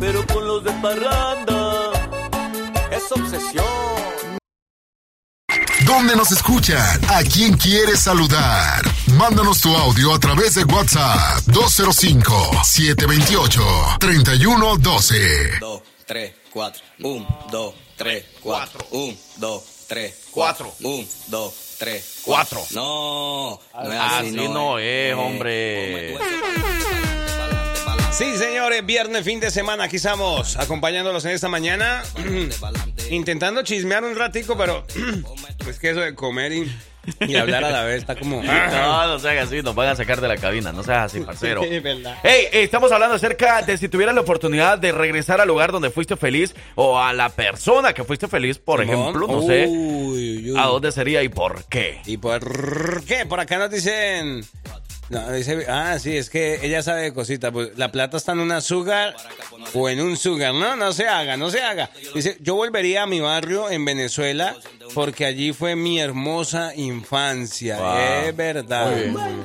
pero con los de parranda. Es obsesión. ¿Dónde nos escuchan? ¿A quién quieres saludar? Mándanos tu audio a través de WhatsApp 205-728-3112. 2, 3, 4. 1, 2, 3, 4. 1, 2, 3, 4. 1, 2, 3, 4. No, no es así, Así no es, hombre. Sí, señores, viernes, fin de semana, aquí estamos, acompañándolos en esta mañana, intentando chismear un ratico, pero es que eso de comer y, y hablar a la vez está como... No, no seas así, nos van a sacar de la cabina, no seas así, parcero. Es verdad. Hey, estamos hablando acerca de si tuvieras la oportunidad de regresar al lugar donde fuiste feliz o a la persona que fuiste feliz, por ejemplo, no sé, uy, uy. a dónde sería y por qué. ¿Y por qué? Por acá nos dicen... No, dice, ah, sí, es que ella sabe de cositas. Pues la plata está en una sugar o en un sugar. No, no se haga, no se haga. Dice, yo volvería a mi barrio en Venezuela porque allí fue mi hermosa infancia. Wow. Es verdad. Muy bien.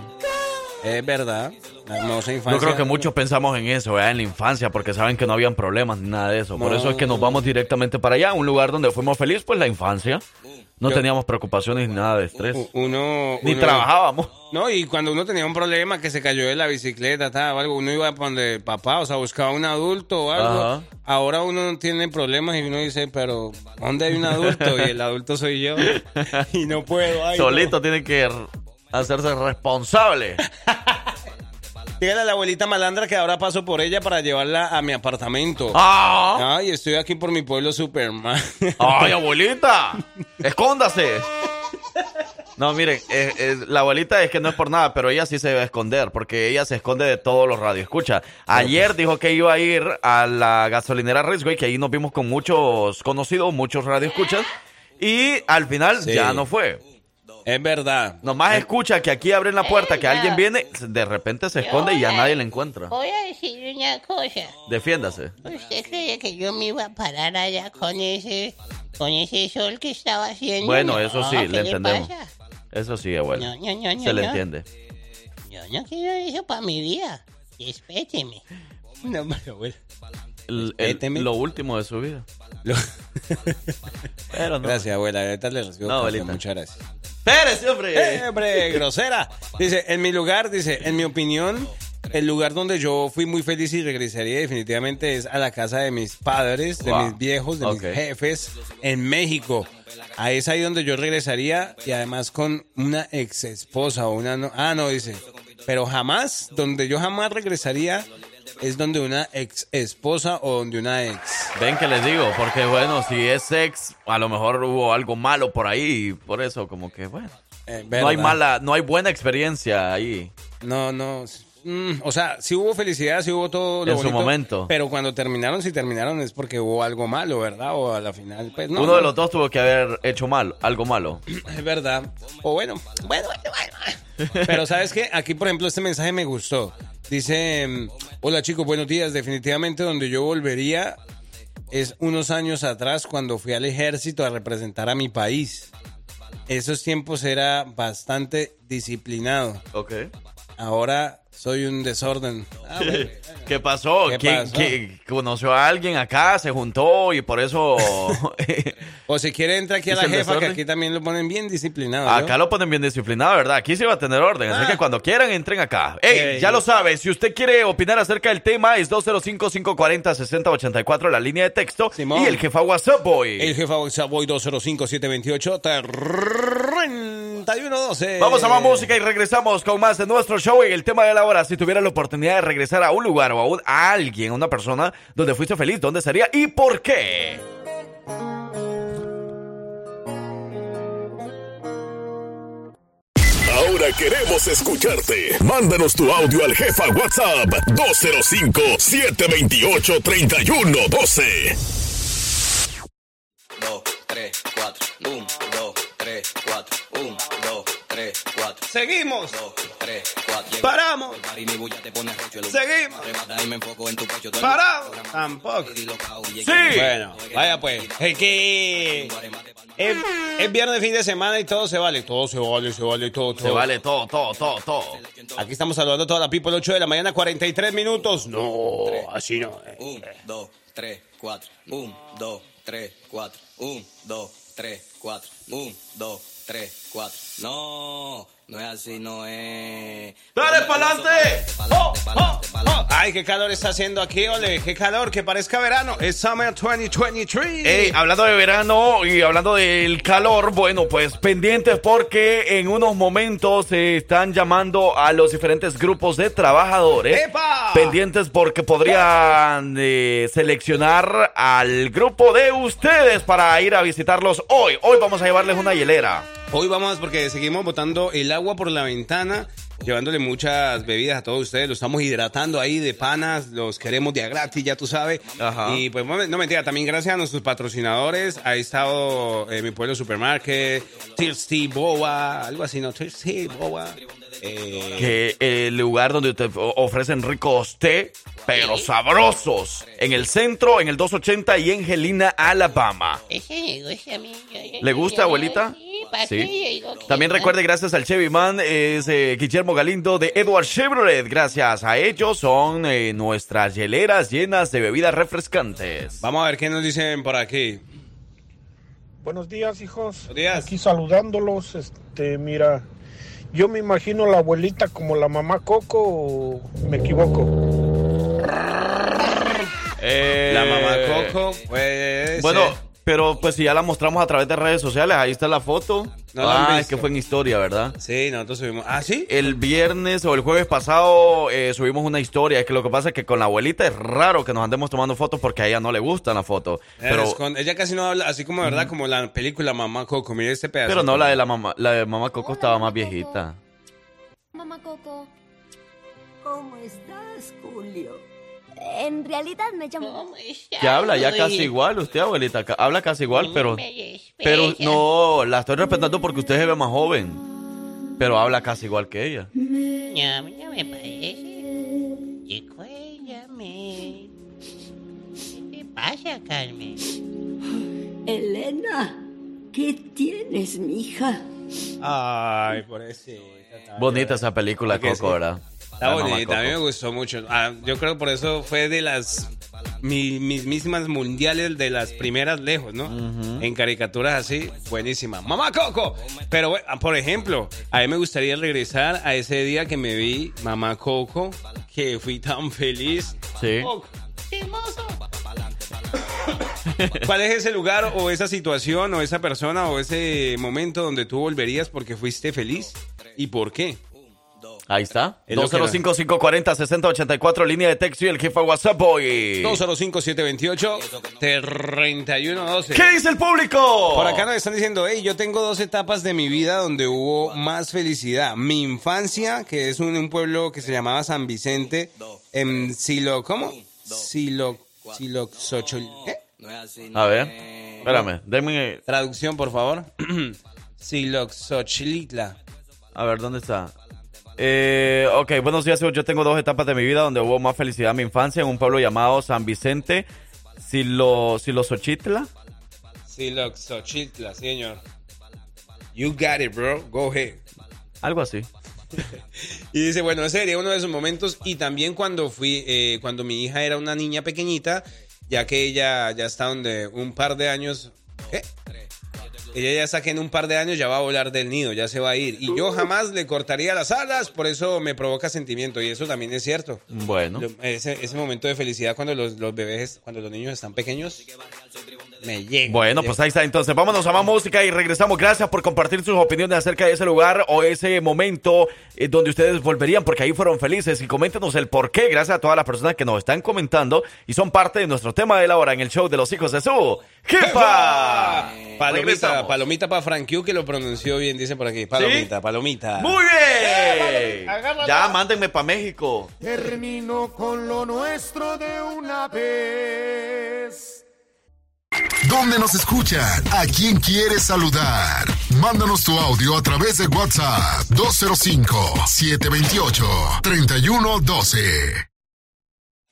Es verdad. La hermosa infancia. Yo creo que muchos pensamos en eso, ¿verdad? en la infancia, porque saben que no habían problemas ni nada de eso. Por No. eso es que nos vamos directamente para allá, un lugar donde fuimos felices, pues la infancia. No Yo- teníamos preocupaciones ni nada de estrés. Uno. Ni uno- trabajábamos. No, y cuando uno tenía un problema que se cayó de la bicicleta, tal, o algo, uno iba para donde papá, o sea, buscaba un adulto o algo. Ajá. Ahora uno no tiene problemas y uno dice, pero ¿dónde hay un adulto? Y el adulto soy yo. Y no puedo. ay, no. Solito tiene que hacerse responsable. Dígale a la abuelita malandra que ahora paso por ella para llevarla a mi apartamento. ¡Ah! Ay, estoy aquí por mi pueblo Superman. ¡Ay, abuelita! ¡Escóndase! No, miren, eh, eh, la abuelita es que no es por nada, pero ella sí se debe esconder, porque ella se esconde de todos los radioescuchas. Ayer dijo que iba a ir a la gasolinera Raceway, que ahí nos vimos con muchos conocidos, muchos radioescuchas, y al final Sí. ya no fue. Es verdad. Nomás escucha que aquí abren la puerta, que alguien viene, de repente se esconde y ya nadie la encuentra. Voy a decir una cosa. Defiéndase. ¿Usted creía que yo me iba a parar allá con ese, con ese sol que estaba haciendo? Bueno, No, eso sí, ¿qué le entendemos. pasa? Eso sí, abuelo. No, no, no, no, Se le no. entiende. Yo no quiero eso para mi vida. Respéteme. No, bueno. El- el- lo último de su vida. Pero no. Gracias, abuela. Ahorita le recibo No, café, abuelita. Muchas gracias. ¡Espérese, hombre! ¡Eh, hombre, grosera! Dice, en mi lugar, dice, en mi opinión, el lugar donde yo fui muy feliz y regresaría definitivamente es a la casa de mis padres, de Wow. mis viejos, de Ok. mis jefes en México. Ahí es ahí donde yo regresaría y además con una ex esposa o una... No, ah, no, dice. Pero jamás, donde yo jamás regresaría es donde una ex esposa o donde una ex. Ven que les digo, porque bueno, si es sex, a lo mejor hubo algo malo por ahí, y por eso como que bueno. Eh, No hay mala, no hay buena experiencia ahí. No, no. mm, o sea, sí hubo felicidad, sí hubo todo lo En su momento. Pero cuando terminaron, si terminaron es porque hubo algo malo, ¿verdad? O a la final, pues no. Uno de los dos tuvo que haber hecho mal, algo malo. Es verdad. O bueno, bueno, bueno, bueno. Pero ¿sabes qué? Aquí, por ejemplo, este mensaje me gustó. Dice, hola chicos, buenos días. Definitivamente donde yo volvería es unos años atrás cuando fui al ejército a representar a mi país. Esos tiempos era bastante disciplinado. Ok. Ahora soy un desorden. Ah, bueno. ¿Qué pasó? ¿Qué ¿Quién, pasó? quién- conoció a alguien acá, se juntó y por eso... O si quiere entra aquí a ¿Es la jefa, que aquí también lo ponen bien disciplinado. Acá lo ponen bien disciplinado, ¿verdad? Aquí sí va a tener orden, así Ah. que cuando quieran entren acá. Ey, ya lo sabe, si usted quiere opinar acerca del tema es 205-540-6084, la línea de texto, Simón. y el jefa WhatsApp Boy. El jefa WhatsApp Boy 205-728 3112. Vamos a más música y regresamos con más de nuestro show en el tema de la hora. Si tuviera la oportunidad de regresar a un lugar o a, un- a alguien, a una persona donde fuiste feliz, ¿dónde sería y por qué? Ahora queremos escucharte. Mándanos tu audio al jefa WhatsApp 205-728-3112. 2, 3, 4, 1, Seguimos. 2, 3, 4. Paramos. Seguimos. Parado. Tampoco. Sí. Bueno, vaya pues. Es que es, es viernes, fin de semana y todo se vale. Todo se vale, se vale, todo, todo. Se vale todo, todo, todo, todo. Aquí estamos saludando a toda la people 8 de la mañana, 43 minutos. No, así no. 1, 2, 3, 4. 1, 2, 3, 4. 1, 2, 3, 4. 1, 2, 3, 4. No, no es así, no es. ¡Dale pa'lante! Oh, oh, oh. Ay, qué calor está haciendo aquí, ole. Qué calor, que parezca verano. Es Summer 2023. Ey, hablando de verano y hablando del calor, bueno, pues pendientes porque en unos momentos se están llamando a los diferentes grupos de trabajadores. ¡Epa! Pendientes porque podrían eh, seleccionar al grupo de ustedes para ir a visitarlos hoy. Hoy vamos a llevarles una hielera. Hoy vamos porque seguimos botando el agua por la ventana, llevándole muchas bebidas a todos ustedes. Los estamos hidratando ahí de panas, los queremos de a gratis, ya tú sabes. Ajá. Y pues no mentira, también gracias a nuestros patrocinadores. Ha estado eh, mi pueblo supermarket, Thirsty Boa, algo así, ¿no? Thirsty Boa. que el lugar donde te ofrecen ricos té, pero sabrosos. En el centro, en el 280 y en Helena, Alabama. ¿Le gusta, abuelita? También recuerde, gracias al Chevy Man, es eh, Guillermo Galindo de Edward Chevrolet. Gracias a ellos son eh, nuestras hieleras llenas de bebidas refrescantes. Vamos a ver qué nos dicen por aquí. Buenos días, hijos. Buenos días. Aquí saludándolos. Este, mira, yo me imagino la abuelita como la mamá Coco o me equivoco. Eh, La mamá Coco, puede Bueno. Pero pues si ya la mostramos a través de redes sociales, ahí está la foto. No la ah, es que fue en historia, ¿verdad? Sí, nosotros subimos. ¿Ah, sí? El viernes o el jueves pasado eh, subimos una historia. Es que lo que pasa es que con la abuelita es raro que nos andemos tomando fotos porque a ella no le gustan las fotos. Pero Pero, esconde- ella casi no habla, así como de verdad, como la película Mamá Coco. Mire este pedazo. pero no la de la mamá. La de mamá Coco estaba más viejita. Mamá Coco. ¿Cómo estás, Julio? En realidad me llamo... Que habla ya casi igual, usted, abuelita. Habla casi igual, pero. Pero no, la estoy respetando porque usted se ve más joven. Pero habla casi igual que ella. No, no me parece. Chico, ella me... ¿Qué te pasa, Carmen? Elena, ¿qué tienes, mija? Ay, por eso. Bonita esa película, Coco. ¿verdad? Está bonita, a mí me gustó mucho. Ah, yo creo que por eso fue de las mi- mismísimas mundiales de las primeras lejos, ¿no? En caricaturas así, buenísima. ¡Mamá Coco! Pero, por ejemplo, a mí me gustaría regresar a ese día que me vi Mamá Coco, que fui tan feliz. Sí. Coco, ¡Qué hermoso! ¿Cuál es ese lugar o esa situación o esa persona o ese momento donde tú volverías porque fuiste feliz? ¿Y por qué? Ahí está. Es lo que- 205-540-6084, línea de texto y el jefe WhatsApp, boy. 205-728-3112. ¿Qué dice el público? Por acá nos están diciendo, hey, yo tengo dos etapas de mi vida donde hubo más felicidad. Mi infancia, que es un, un pueblo que se llamaba San Vicente, en Silo, ¿cómo? Silo, Silo, Xochol- ¿qué? A ver, espérame, denme... Traducción, por favor. Siloxochilitla. A ver, ¿dónde está? Eh, ok, buenos días. Yo tengo dos etapas de mi vida donde hubo más felicidad en mi infancia en un pueblo llamado San Vicente, Silo, Silosochitla. Siloxochitla, sí, señor. You got it, bro. Go ahead. Algo así. Y dice, bueno, ese sería uno de esos momentos. Y también cuando fui, eh, cuando mi hija era una niña pequeñita, ya que ella ya está donde un par de años. Ella ya está que en un par de años ya va a volar del nido, ya se va a ir. Y yo jamás le cortaría las alas, por eso me provoca sentimiento. Y eso también es cierto. Bueno. Ese, ese momento de felicidad cuando los, los bebés, cuando los niños están pequeños, me llega. Bueno, pues ahí está. Entonces, vámonos a más música y regresamos. Gracias por compartir sus opiniones acerca de ese lugar o ese momento eh, donde ustedes volverían, porque ahí fueron felices. Y coméntenos el por qué. Gracias a todas las personas que nos están comentando y son parte de nuestro tema de la hora en el show de los hijos de su jefa. Palomita, palomita para Frank Q, que lo pronunció bien, dice por aquí. Palomita, palomita. Muy bien. Ya, mándenme para México. Termino con lo nuestro de una vez. ¿Dónde nos escuchan? ¿A quién quieres saludar? Mándanos tu audio a través de WhatsApp 205-728-3112.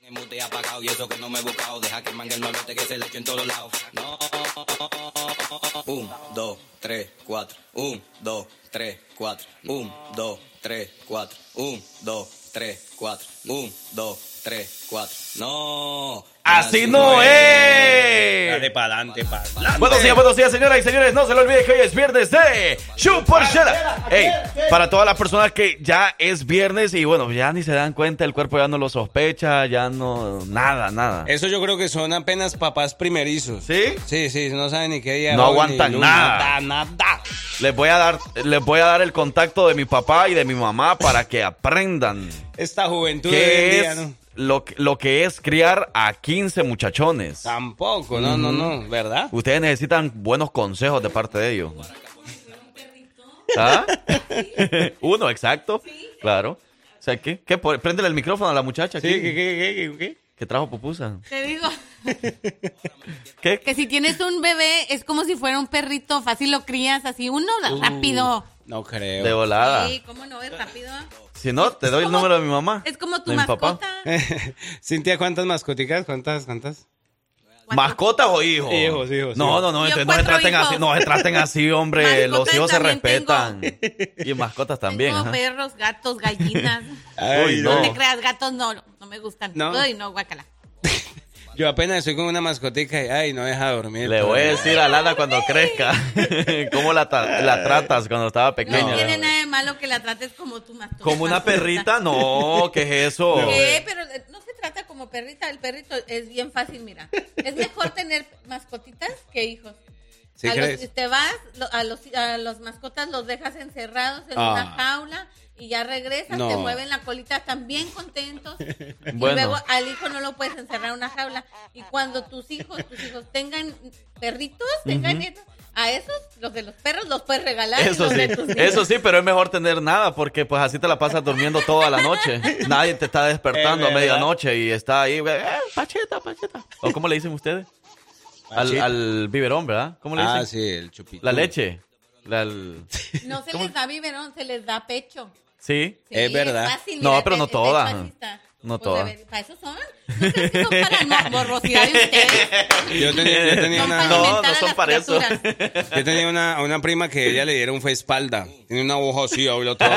El mute apagado y. Un, dos, tres, cuatro. Un, dos, tres, cuatro. Un, dos, tres, cuatro. Un, dos, tres, cuatro. Un, dos, tres, cuatro. No. Así no es. Dale para adelante, para adelante. Buenos días, buenos días, señoras y señores. No se lo olviden que hoy es viernes de Chuporchela. Hey, para todas las personas que ya es viernes y bueno, ya ni se dan cuenta, el cuerpo ya no lo sospecha, ya no. Nada, nada. Eso yo creo que son apenas papás primerizos. ¿Sí? Sí, sí, no saben ni qué día. No hoy, aguantan luna, nada. Nada, nada. Les voy a dar, les voy a dar el contacto de mi papá y de mi mamá para que aprendan Esta juventud de hoy qué en día, es ¿no? lo, que- lo que es criar a 15 muchachones. Tampoco, no, no, no, ¿verdad? Ustedes necesitan buenos consejos de parte de ellos. ¿Ah? Uno, exacto. Claro. O sea, ¿qué? ¿Qué? Préndele el micrófono a la muchacha. Sí. ¿qué, qué, qué, qué? Que trajo pupusa. Te digo ¿Qué? que si tienes un bebé es como si fuera un perrito, fácil lo crías así, uno rápido. No creo. De volada. Sí, ¿cómo no? Es rápido. Si no, te doy el número de mi mamá. Es como tu de mascota. Cintia, ¿cuántas mascoticas? ¿Cuántas? ¿Cuántas? ¿Mascotas o hijos? Hijos, hijos. No, no, no, entonces no se traten hijos. así, no se traten así, hombre. Mascotas Los hijos se respetan. Y mascotas también. Tengo ajá. perros, gatos, gallinas. Uy, no. no. te creas, gatos no, no me gustan. No. Uy, no, guácala. Yo apenas estoy con una mascotica y, ay, no deja dormir. Le voy a decir a Lana cuando crezca cómo la, la tratas cuando estaba No pequeña. tiene nada de malo que la trates como tu mascota. Como una perrita, no, ¿qué es eso? ¿Qué? Pero eh, no se trata como perrita. El perrito es bien fácil, mira. Es mejor tener mascotitas que hijos. ¿Sí a los, te vas, a los, a los mascotas los dejas encerrados en Ah. una jaula y ya regresas, No. te mueven la colita, están bien contentos. Bueno. Y luego al hijo no lo puedes encerrar en una jaula. Y cuando tus hijos, tus hijos tengan perritos, tengan nietos, a esos, los de los perros, los puedes regalar. Eso los sí, de tus hijos. eso sí, pero es mejor tener nada porque pues así te la pasas durmiendo toda la noche. Nadie te está despertando Es a medianoche y está ahí, eh, pacheta, pacheta. ¿O cómo le dicen ustedes? Al, al biberón, ¿verdad? ¿Cómo le dicen? Ah, sí, el chupito. La leche. La- el- No se les da biberón, se les da pecho. Sí. Sí, Es verdad. fácil, No, mira, pero no todas. No Pues todas. debe- Para eso son. ¿No crees que son para la morbosidad de ustedes? Yo tenía, yo tenía Son una... No, no son para eso. Yo tenía una, una prima que ella le dieron fue espalda. Tiene una hoja así, habló todo.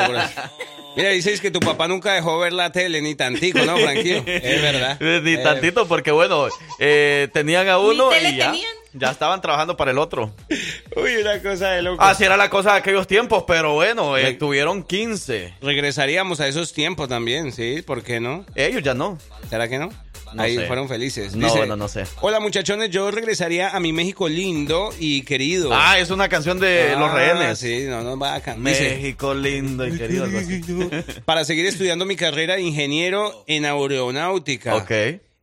Mira, dices que tu papá nunca dejó ver la tele, ni tantico, ¿no, Franquillo? Es verdad. Ni Eh, tantito, porque bueno, eh, tenían a uno tele y ya, tenían. ya estaban trabajando para el otro. Uy, una cosa de loco. Así era la cosa de aquellos tiempos, pero bueno, eh, Re- tuvieron 15. Regresaríamos a esos tiempos también, ¿sí? ¿Por qué no? Ellos ya no. ¿Será que no? No Ahí sé. fueron felices. No, Dice, no, no sé. Hola muchachones, yo regresaría a mi México lindo y querido. Ah, es una canción de Ah, Los Rehenes. Sí, no. Dice, México lindo y querido. algo así. para seguir estudiando mi carrera de ingeniero en aeronáutica. Ok.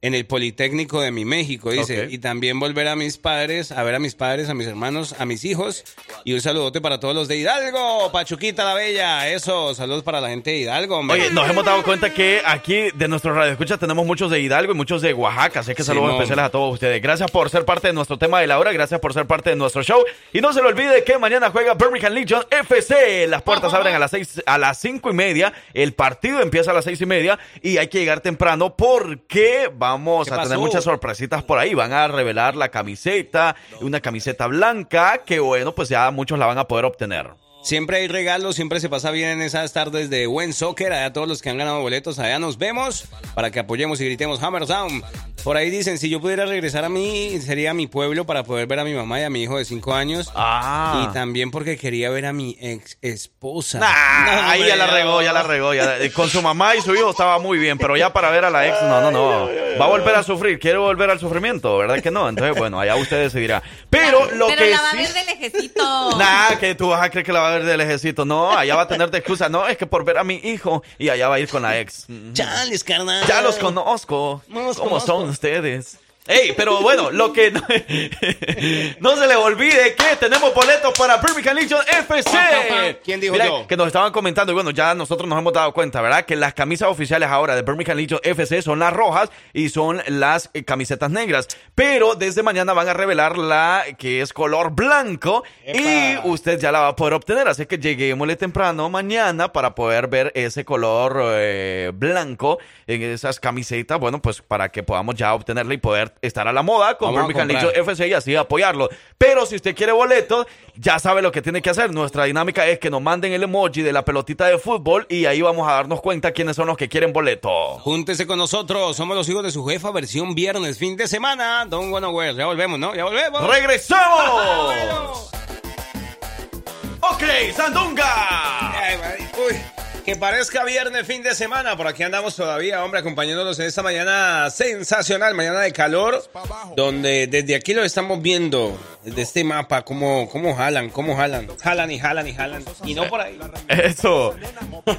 En el Politécnico de mi México, dice. Y también volver a mis padres, a ver a mis padres, a mis hermanos, a mis hijos. Y un saludote para todos los de Hidalgo. Pachuquita la Bella. Eso, saludos para la gente de Hidalgo, hombre. Oye, nos hemos dado cuenta que aquí de nuestro radio escucha tenemos muchos de Hidalgo y muchos de Oaxaca, así que saludos Simón. especiales a todos ustedes. Gracias por ser parte de nuestro tema de la hora, gracias por ser parte de nuestro show y no se le olvide que mañana juega Birmingham Legion FC. Las puertas abren a las seis, a las cinco y media, el partido empieza a las seis y media y hay que llegar temprano porque vamos ¿Qué a tener muchas sorpresitas por ahí. Van a revelar la camiseta, una camiseta blanca que bueno, pues ya muchos la van a poder obtener. Siempre hay regalos, siempre se pasa bien en esas tardes de buen soccer. A todos los que han ganado boletos, allá nos vemos para que apoyemos y gritemos Hammer Down. Por ahí dicen, si yo pudiera regresar a mí, sería a mi pueblo para poder ver a mi mamá y a mi hijo de 5 años. Ah. Y también porque quería ver a mi ex esposa. Nah, ahí ya la regó, ya la regó. ya- con su mamá y su hijo estaba muy bien, pero ya para ver a la ex, no, no, no. Va a volver a sufrir, quiere volver al sufrimiento, ¿verdad que no? Entonces, bueno, allá usted decidirá. Pero lo Pero que la va a ver de lejecito. Nah, que tú vas a creer que la va a ver del ejército. No, allá va a tener de excusa. No, es que por ver a mi hijo y allá va a ir con la ex. Chales, carnal. Ya los conozco. Los ¿Cómo conozco. son ustedes? Ey, pero bueno, lo que no, no se le olvide que tenemos boletos para Birmingham Legion FC. ¿Quién dijo Mira, yo? Que nos estaban comentando y bueno, ya nosotros nos hemos dado cuenta, ¿verdad? Que las camisas oficiales ahora de Birmingham Legion FC son las rojas y son las eh, camisetas negras. Pero desde mañana van a revelar la que es color blanco y usted ya la va a poder obtener. Así que lleguémosle temprano mañana para poder ver ese color eh, blanco en esas camisetas. Bueno, pues para que podamos ya obtenerla y poder estar a la moda comprar. Legion FC y así apoyarlo. Pero si usted quiere boletos, ya sabe lo que tiene que hacer. Nuestra dinámica es que nos manden el emoji de la pelotita de fútbol y ahí vamos a darnos cuenta quiénes son los que quieren boleto. Júntese con nosotros, somos los hijos de su jefa, versión viernes, fin de semana. Don't wanna wear. Ya volvemos, ¿no? Ya volvemos. ¡Regresamos! Ok, Sandunga. Ay, Uy, que parezca viernes, fin de semana. Por aquí andamos todavía, hombre, acompañándolos en esta mañana sensacional, mañana de calor, donde desde aquí lo estamos viendo, desde este mapa, cómo, cómo jalan, cómo jalan. Jalan y jalan y jalan. Y no por ahí. Eso.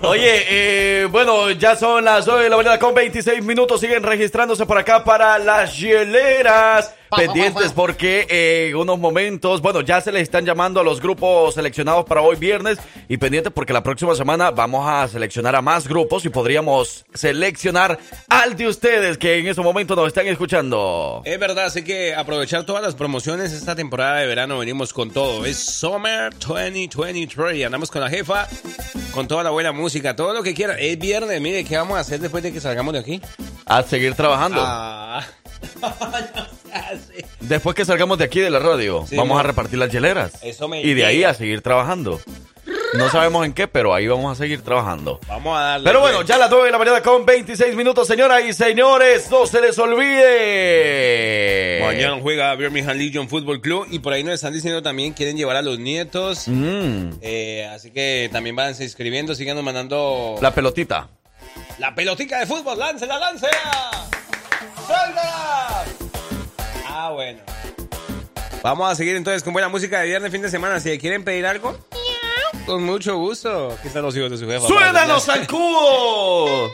Oye, eh, bueno, ya son las 9 de la mañana con 26 minutos. Siguen registrándose por acá para las hieleras. Pendientes porque eh, en unos momentos, bueno, ya se les están llamando a los grupos seleccionados para hoy viernes. Y pendientes porque la próxima semana vamos a seleccionar a más grupos y podríamos seleccionar al de ustedes que en ese momento nos están escuchando. Es verdad, así que aprovechar todas las promociones esta temporada de verano venimos con todo. Es Summer 2023. Andamos con la jefa, con toda la buena música, todo lo que quieran. Es viernes, mire, ¿qué vamos a hacer después de que salgamos de aquí? A seguir trabajando. Ah. Después que salgamos de aquí de la radio, Sí, vamos no. a repartir las hieleras. Eso me y de ahí a seguir trabajando. No sabemos en qué, pero ahí vamos a seguir trabajando. Vamos a darle. Pero bueno, pues. ya las 9 de la mañana con 26 minutos, señoras y señores. No se les olvide. Mañana juega Birmingham Legion Football Club y por ahí nos están diciendo también quieren llevar a los nietos. Mm, Eh, así que también váyanse inscribiendo, sigan mandando la pelotita. la pelotica de fútbol, láncela, láncela. ¡Suéltala! Ah, bueno. Vamos a seguir entonces con buena música de viernes, fin de semana. Si quieren pedir algo, con mucho gusto. Aquí están los hijos de su jefa. ¡Suénanos al cubo!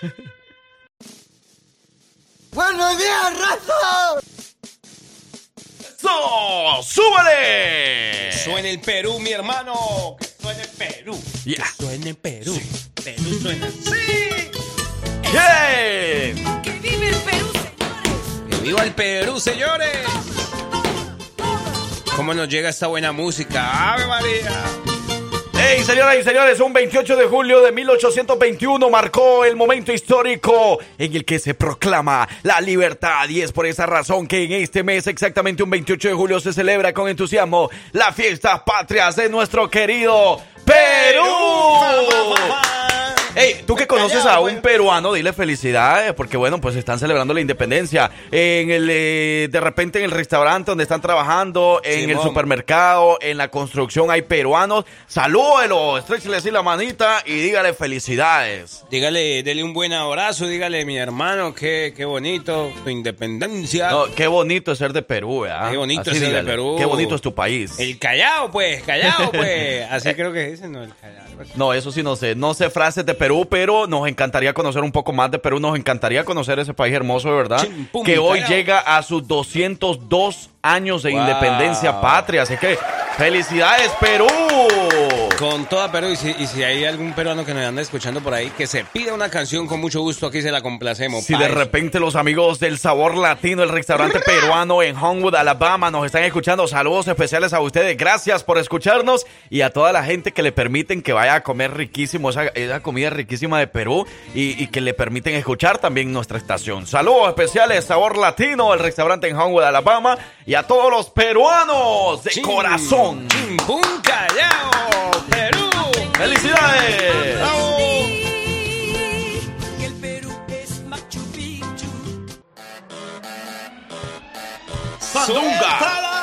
¡Buenos días, raza! ¡So! ¡Súbale! Suena el Perú, mi hermano. Que suene Perú. Yeah. Que suene Perú. Perú suena así. ¡Bien! ¡Que viva el Perú, señores! ¿Cómo nos llega esta buena música? ¡Ave María! Hey, señoras y señores, un 28 de julio de 1821 marcó el momento histórico en el que se proclama la libertad y es por esa razón que en este mes, exactamente un 28 de julio, se celebra con entusiasmo las fiestas patrias de nuestro querido Perú. Hey, tú que conoces a un peruano, dile felicidades, porque bueno, pues están celebrando la independencia. En el, eh, de repente en el restaurante donde están trabajando, en el supermercado, en la construcción hay peruanos. Salúdelo, estréchele así la manita y dígale felicidades. Dígale, dele un buen abrazo, dígale, mi hermano, qué, qué bonito, tu independencia. No, qué bonito es ser de Perú, ¿verdad? Qué bonito Así es ser de. Perú. Qué bonito es tu país. El Callao, pues, Callao, pues. Así creo que dicen, ¿no? El Callao. pues. No, eso sí no sé. No sé frases de Perú, pero nos encantaría conocer un poco más de Perú. Nos encantaría conocer ese país hermoso, de verdad. Chimpum, que hoy llega a sus 202 años de Wow. independencia patria. Así que, ¡felicidades, Perú! Con toda Perú, y si, y si hay algún peruano que nos anda escuchando por ahí, que se pida una canción con mucho gusto, aquí se la complacemos. Si de repente los amigos del Sabor Latino, el restaurante peruano en Homewood, Alabama, nos están escuchando, saludos especiales a ustedes. Gracias por escucharnos y a toda la gente que le permiten que vaya a comer riquísimo, esa, esa comida riquísima de Perú y, y que le permiten escuchar también nuestra estación. Saludos especiales, Sabor Latino, el restaurante en Homewood, Alabama y a todos los peruanos de corazón. Chimpún Callao, Perú. ¡Felicidades! El Perú es Machu Picchu. ¡Suéltala!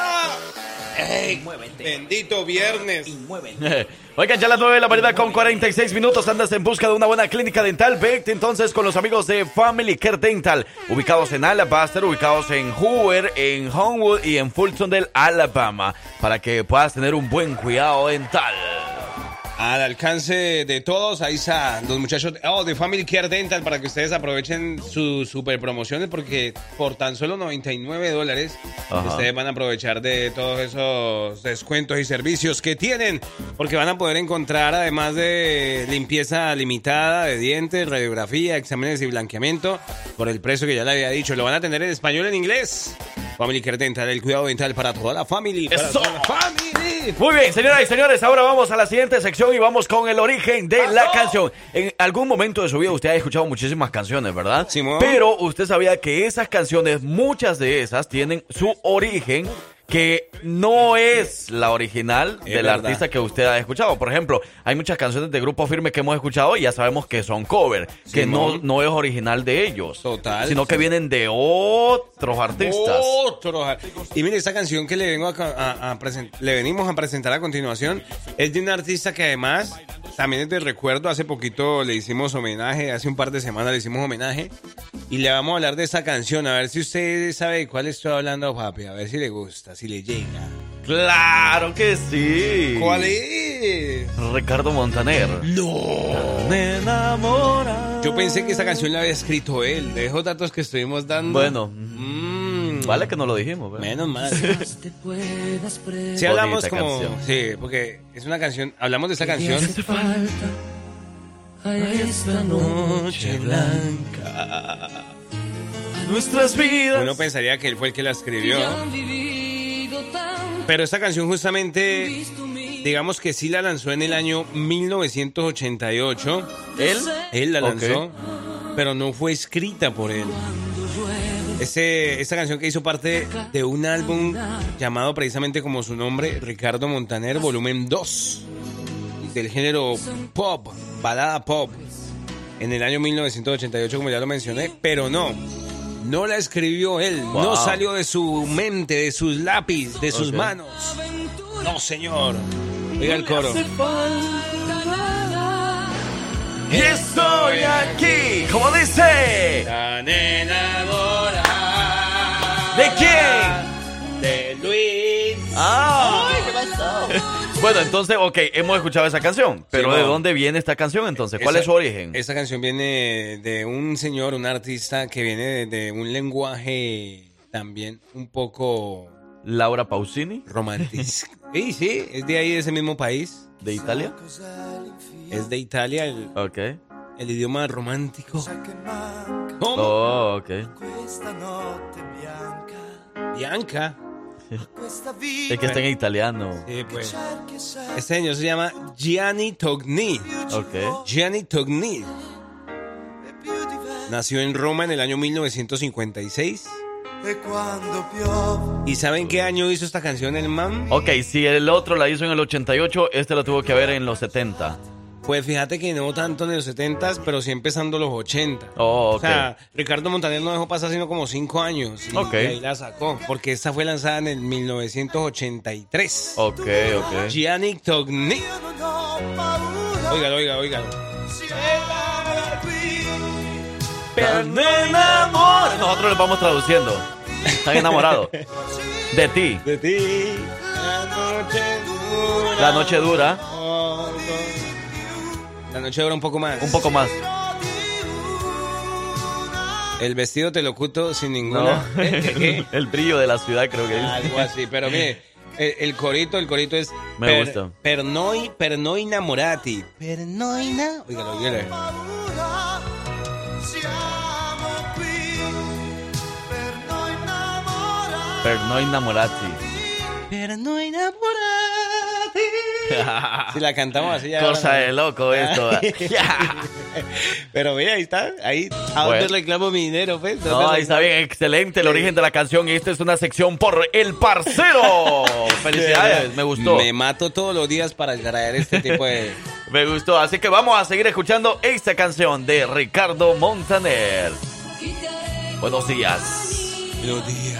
¡Ey! Bendito viernes. Oigan, ya las 9 de la mañana con 46 minutos andas en busca de una buena clínica dental. Vete entonces con los amigos de Family Care Dental, ubicados en Alabaster, ubicados en Hoover, en Homewood y en Fultondale, Alabama, para que puedas tener un buen cuidado dental. Al alcance de todos, ahí están los muchachos oh, de Family Care Dental para que ustedes aprovechen sus super promociones porque por tan solo 99 dólares Ajá. ustedes van a aprovechar de todos esos descuentos y servicios que tienen porque van a poder encontrar además de limpieza limitada de dientes, radiografía, exámenes y blanqueamiento por el precio que ya le había dicho. Lo van a tener en español y en inglés. Family Care Dental, el cuidado dental para toda la familia. Para ¡Eso! toda la family. Muy bien, señoras y señores, ahora vamos a la siguiente sección y vamos con el origen de la canción. En algún momento de su vida usted ha escuchado muchísimas canciones, ¿verdad? Simón. Pero usted sabía que esas canciones, muchas de esas, tienen su origen que no es la original Es del verdad. artista que usted ha escuchado. Por ejemplo, hay muchas canciones de Grupo Firme que hemos escuchado y ya sabemos que son cover, que no, no es original de ellos. Total. Sino que vienen de otros artistas. Otro. Y mire, esta canción que le vengo a, a- le venimos a presentar a continuación es de un artista que además también de recuerdo. Hace poquito le hicimos homenaje, hace un par de semanas le hicimos homenaje. Y le vamos a hablar de esta canción, a ver si usted sabe de cuál estoy hablando, papi. A ver si le gusta, si le llega. Claro que sí. ¿Cuál es? Ricardo Montaner. No. Me enamora. Yo pensé que esta canción la había escrito él. De esos datos que estuvimos dando. Bueno. Mm, Vale que no lo dijimos. ¿verdad? Menos mal. Si hablamos Bonita como. canción. Sí, porque es una canción. Hablamos de esta canción. hace falta a esta noche blanca. A nuestras vidas. Uno pensaría que él fue el que la escribió. Pero esta canción justamente, digamos que sí la lanzó en el año 1988. ¿Él? Él la lanzó, pero no fue escrita por él. Ese, esta canción que hizo parte de un álbum llamado precisamente como su nombre, Ricardo Montaner, volumen 2, del género pop, balada pop, en el año 1988, como ya lo mencioné, pero no, no la escribió él, no salió de su mente, de sus lápiz, de sus manos. No, señor. Oiga el coro. Y estoy aquí. ¿Cómo dice? Tan. ¿De quién? De Luis. Ah. ¿Qué pasó? Bueno, entonces, ok, hemos escuchado esa canción. Pero Sí, ¿de no. dónde viene esta canción entonces? ¿Cuál Esa- es su origen? Esta canción viene de un señor, un artista que viene de, de un lenguaje también un poco Laura Pausini. romántico. sí, sí, es de ahí, de ese mismo país. ¿De Italia? Es de Italia el, Ok. El idioma romántico. ¿Cómo? Oh, ok. Bianca. Es que está en italiano. Sí, pues. Este señor se llama Gianni Togni. Ok. Gianni Togni. Nació en Roma en el año 1956. ¿Y saben qué año hizo esta canción el man? Ok, si el otro la hizo en el 88, este lo tuvo que ver en los 70. Pues fíjate que no tanto en los 70 pero sí empezando los 80. Oh, ok. O sea, Ricardo Montaner no dejó pasar sino como 5 años. Y Ok. y ahí la sacó. Porque esta fue lanzada en el 1983. Ok, ok. Gianni Togni. Óigalo, oiga, óigalo. Enamora. Nosotros les vamos traduciendo. Están enamorados. De ti. De ti. La noche dura. La noche dura. La noche dura un poco más. Un poco más. El vestido te lo oculto sin ninguna. No. ¿Eh? ¿Qué, qué? El brillo de la ciudad, creo que Algo es. así, pero mire, el, el corito, el corito es. Me gusta. Per noi, per noi innamorati. Per noi na. Oígalo, oígalo. Per no innamorati. Per noi innamorati. Si la cantamos así ya. Cosa de loco esto. Pero mira, ahí está. Ahí. ¿A Bueno. dónde reclamo mi dinero, pues? No, ¿Dónde ahí está bien, excelente el origen de la canción y esta es una sección por El Parcero. Felicidades, me gustó. Me mato todos los días para traer este tipo de. Me gustó, así que vamos a seguir escuchando esta canción de Ricardo Montaner. Buenos días. Buenos días.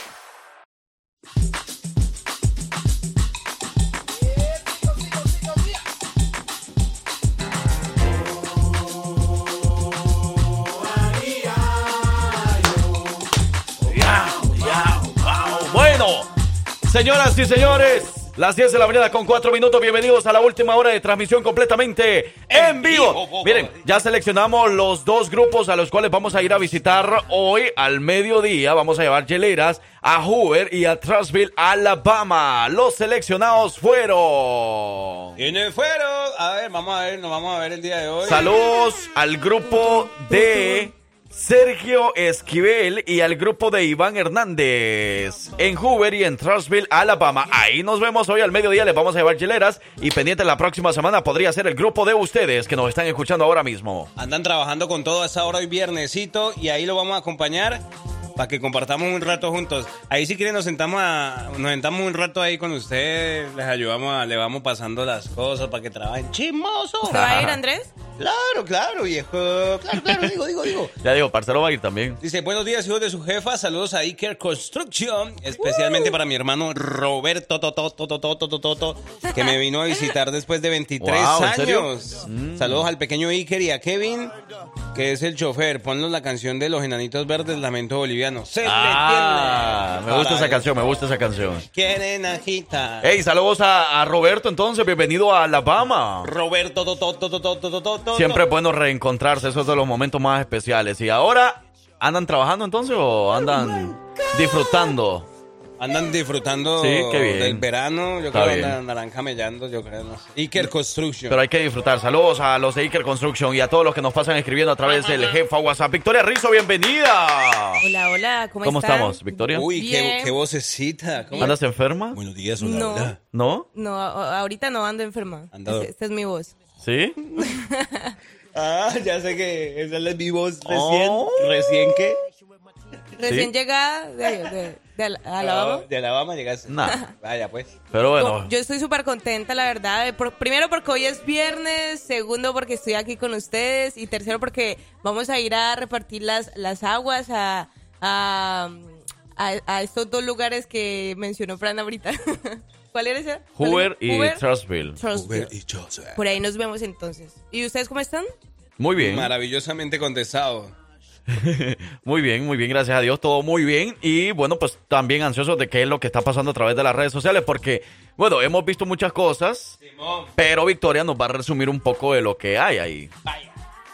Señoras y señores, las 10 de la mañana con 4 minutos. Bienvenidos a la última hora de transmisión completamente en vivo. Miren, ya seleccionamos los dos grupos a los cuales vamos a ir a visitar hoy al mediodía. Vamos a llevar hieleras a Hoover y a Trussville, Alabama. Los seleccionados fueron. ¿Quiénes fueron? A ver, vamos a ver, nos vamos a ver el día de hoy. Saludos al grupo de Sergio Esquivel y al grupo de Iván Hernández en Hoover y en Trussville, Alabama. Ahí nos vemos hoy al mediodía. Les vamos a llevar hieleras y pendiente la próxima semana podría ser el grupo de ustedes que nos están escuchando ahora mismo. Andan trabajando con todo a esa hora hoy viernesito y ahí lo vamos a acompañar para que compartamos un rato juntos. Ahí si quieren nos sentamos a, nos sentamos un rato ahí con ustedes, les ayudamos, a- le vamos pasando las cosas para que trabajen chismoso. ¿Se va a ir Andrés? Claro, claro, viejo. Claro, claro, digo, digo, digo. Ya digo, parcero va a ir también. Dice, buenos días, hijos de su jefa. Saludos a Iker Construction, especialmente para mi hermano Roberto Toto, Toto, Toto, Toto, Toto, que me vino a visitar después de 23 Wow, ¿en serio? años. Saludos al pequeño Iker y a Kevin, que es el chofer. Ponnos la canción de Los Enanitos Verdes, Lamento Boliviano. Se Ah, le me gusta esa canción, me gusta esa canción. Quieren agitar. Hey, saludos a, a Roberto entonces, bienvenido a Alabama. Roberto. Siempre es bueno reencontrarse, esos son los momentos más especiales. Y ahora, ¿andan trabajando entonces o andan disfrutando? Andan disfrutando Sí, qué bien. del verano. Yo Está creo que bien. andarán camellando, yo creo. No sé. Iker Construction. Pero hay que disfrutar. Saludos a los de Iker Construction y a todos los que nos pasan escribiendo a través del jefa WhatsApp. Victoria Rizzo, bienvenida. Hola, hola, ¿cómo, ¿Cómo están? estamos, Victoria? Uy, qué, Bien. qué vocecita. ¿Cómo- ¿Andas enferma? Buenos días, hola, No. hola. ¿No? No, a- ahorita no ando enferma. Ando- Es- Esta es mi voz. ¿Sí? Ah, ya sé que esa es mi voz recién. Oh. ¿Recién qué? Recién llegada de, de- de Al- Alabama. De Alabama llegaste. Nah. Vaya, pues. Pero bueno, Yo estoy súper contenta, la verdad. eh, por- primero porque hoy es viernes, segundo porque estoy aquí con ustedes y tercero porque vamos a ir a repartir las, las aguas a, a, a- a estos dos lugares que mencionó Fran ahorita. ¿Cuál era ese? ¿Cuál Hoover y Hoover, Trustville. Trustville. Por ahí nos vemos entonces. ¿Y ustedes cómo están? Muy bien. Maravillosamente contestado. Muy bien, muy bien, gracias a Dios, todo muy bien. Y bueno, pues también ansiosos de qué es lo que está pasando a través de las redes sociales, porque, bueno, hemos visto muchas cosas, pero Victoria nos va a resumir un poco de lo que hay ahí.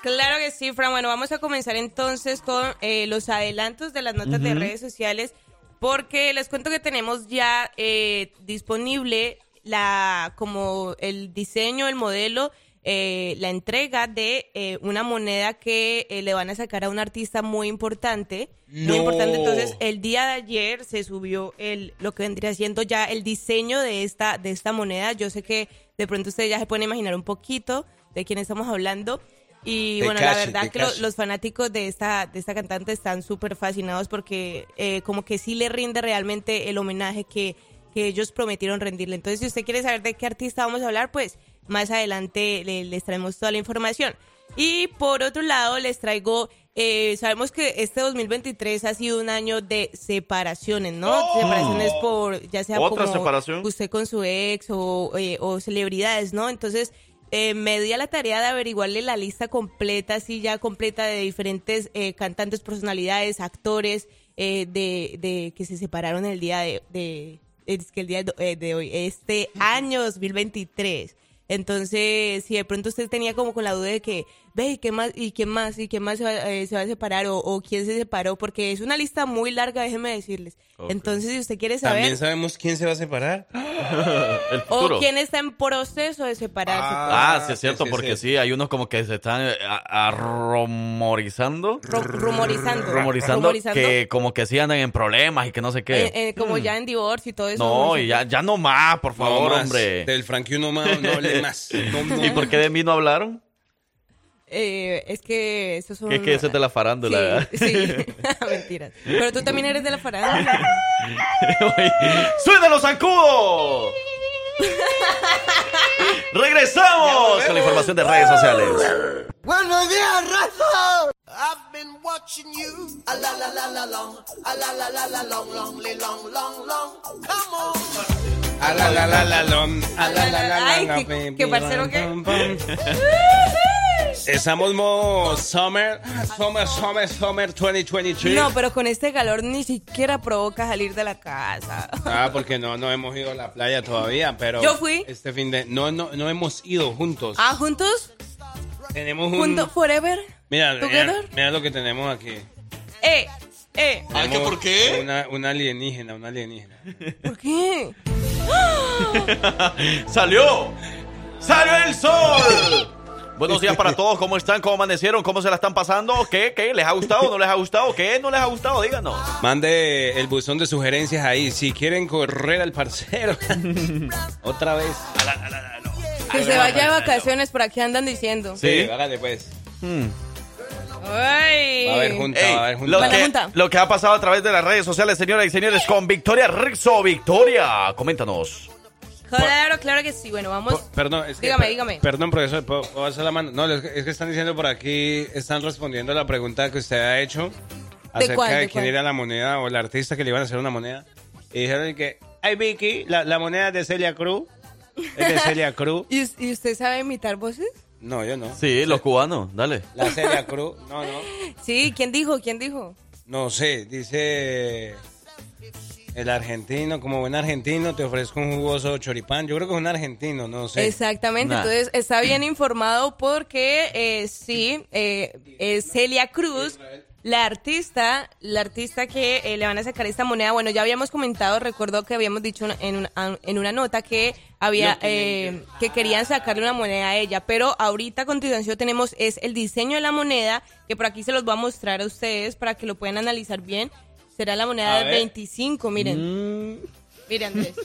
Claro que sí, Fran. Bueno, vamos a comenzar entonces con eh, los adelantos de las notas de redes sociales, porque les cuento que tenemos ya eh, disponible la como el diseño, el modelo, eh, la entrega de eh, una moneda que eh, le van a sacar a un artista muy importante. Muy importante. Entonces, el día de ayer se subió el lo que vendría siendo ya el diseño de esta de esta moneda. Yo sé que de pronto ustedes ya se pueden imaginar un poquito de quién estamos hablando. Y De bueno, la verdad que lo- los fanáticos de esta, de esta cantante están súper fascinados porque eh, como que sí le rinde realmente el homenaje que, que ellos prometieron rendirle. Entonces, si usted quiere saber de qué artista vamos a hablar, pues más adelante le- les traemos toda la información. Y por otro lado, les traigo, eh, sabemos que este 2023 ha sido un año de separaciones, ¿no? Separaciones por, ya sea ¿Otra como separación? usted con su ex o, eh, o celebridades, ¿no? Entonces, eh, me di a la tarea de averiguarle la lista completa, así ya completa de diferentes eh, cantantes, personalidades, actores eh, de, de que se separaron el día de, de- es que el día de, de hoy, este año 2023. Entonces, si de pronto usted tenía como con la duda de que, ve, ¿y qué más? ¿Y quién más? ¿Y quién más se va, eh, se va a separar? O, o quién se separó? Porque es una lista muy larga, déjeme decirles. Entonces, si usted quiere saber... También sabemos quién se va a separar. El O quién está en proceso de separarse. Ah, sí es sí, cierto, sí, porque sí. sí. hay unos como que se están eh, rumorizando. rumorizando. Rumorizando que como que sí andan en problemas y que no sé qué. Eh, eh, como ya en divorcio y todo eso. no, y ya, ya no más, por favor, No más. hombre. Del Frankie uno más, no hable más. No, no. ¿Y por qué de mí no hablaron? Eh, es que esos son... Que es que ese es de la farándula. Sí, sí. Mentiras. Pero tú también eres de la farándula. ¡Suena los zancudos! ¡Regresamos! Con la información de redes sociales. Buenos días, raza. I've been watching you. A la la la la long. A la la la la long, long, long, long, long. Come on. A la la la la lom, a la la la la Ay, la, qué- parcero que-. Estamos mo summer, summer, summer, summer 2023. No, pero con este calor ni siquiera provoca salir de la casa. Ah, porque no, no hemos ido a la playa todavía, pero Yo fui. este fin de no, no, no hemos ido juntos. Ah, juntos, Tenemos un juntos forever. mira, mira, together. mira lo que tenemos aquí. Eh, eh. Tenemos Una, una alienígena, una alienígena. ¿Por qué? ¡Salió! ¡Salió el sol! Buenos días para todos, ¿cómo están? ¿Cómo amanecieron? ¿Cómo se la están pasando? ¿Qué? ¿Qué? ¿Les ha gustado? ¿No les ha gustado? ¿Qué? ¿No les ha gustado? Díganos. Mande el buzón de sugerencias ahí. Si quieren correr al parcero. Otra vez. Que se vaya de vacaciones, por aquí andan diciendo. Sí, hágale pues. Ay. Va a haber junta, Ey, va a haber junta. lo, que, junta. lo que ha pasado a través de las redes sociales, señoras y señores, con Victoria Rixo. Victoria, coméntanos. Claro, claro que sí. Bueno, vamos. Perdón, es que, dígame, per- dígame. Perdón, profesor, ¿puedo, puedo hacer la mano? No, es que, es que están diciendo por aquí, están respondiendo a la pregunta que usted ha hecho acerca cuál, de, de quién cuál? era la moneda o el artista que le iban a hacer una moneda. Y dijeron que, ay Vicky, la, la moneda de Celia Cruz. Es de Celia Cruz. ¿Y, y usted sabe imitar voces? No, yo no. Sí, los cubanos, dale. La Celia Cruz, no, no. Sí, ¿quién dijo? ¿Quién dijo? No sé, dice el argentino, como buen argentino, te ofrezco un jugoso choripán. Yo creo que es un argentino, no sé. Exactamente, Nah. entonces está bien informado porque eh, sí, eh, es Celia Cruz, la artista, la artista que eh, le van a sacar esta moneda. Bueno, ya habíamos comentado, recuerdo que habíamos dicho en una, en una nota que había eh, que querían sacarle una moneda a ella, pero ahorita a continuación tenemos es el diseño de la moneda que por aquí se los voy a mostrar a ustedes para que lo puedan analizar bien. Será la moneda A de ver. 25, miren. Miren, Andrés.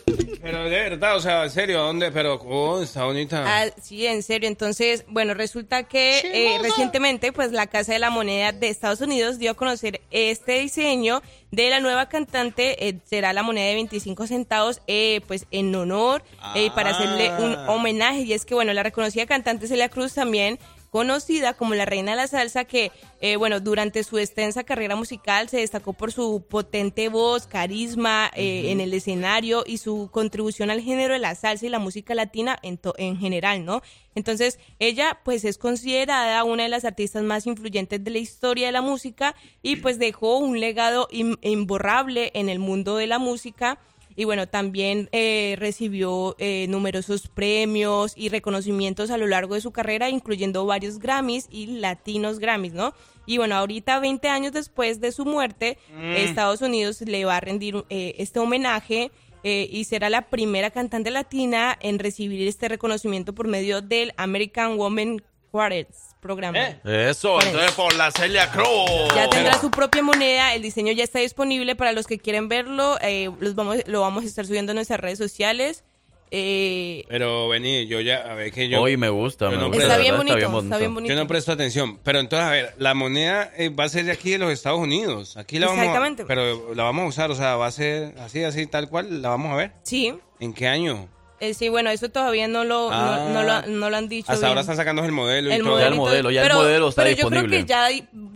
Pero de verdad, o sea, en serio, ¿a ¿dónde? Pero, oh, está bonita. Ah, sí, en serio. Entonces, bueno, resulta que eh, recientemente, pues la Casa de la Moneda de Estados Unidos dio a conocer este diseño de la nueva cantante. eh, será la moneda de 25 centavos, eh, pues en honor, eh, para hacerle un Ah. homenaje. Y es que, bueno, la reconocida cantante Celia Cruz también conocida como la reina de la salsa que, eh, bueno, durante su extensa carrera musical se destacó por su potente voz, carisma eh, en el escenario y su contribución al género de la salsa y la música latina en, to- en general, ¿no? Entonces, ella pues es considerada una de las artistas más influyentes de la historia de la música y pues dejó un legado im- imborrable en el mundo de la música. Y bueno, también eh, recibió eh, numerosos premios y reconocimientos a lo largo de su carrera, incluyendo varios Grammys y latinos Grammys, ¿no? Y bueno, ahorita, 20 años después de su muerte, Mm. Estados Unidos le va a rendir eh, este homenaje eh, y será la primera cantante latina en recibir este reconocimiento por medio del American Women Quartets programa. Eso, Por entonces por la Celia Cruz. Ya tendrá su propia moneda, el diseño ya está disponible para los que quieren verlo, eh, los vamos, lo vamos a estar subiendo a nuestras redes sociales. Eh, Pero vení, yo ya, a ver que yo... Hoy me gusta, me no gusta, Está bien bonito, está bien bonito. Yo no presto atención. Pero entonces, a ver, la moneda eh, va a ser de aquí de los Estados Unidos. Aquí la vamos a, Exactamente. Pero la vamos a usar, o sea, va a ser así, así, tal cual. La vamos a ver. sí, ¿En qué año? Eh, sí, bueno, eso todavía no lo, no- Ah. no, lo, no lo han dicho. Hasta bien. ahora están sacando el modelo y el todo. modelito. modelo, ya el pero, modelo está pero yo creo disponible. que ya,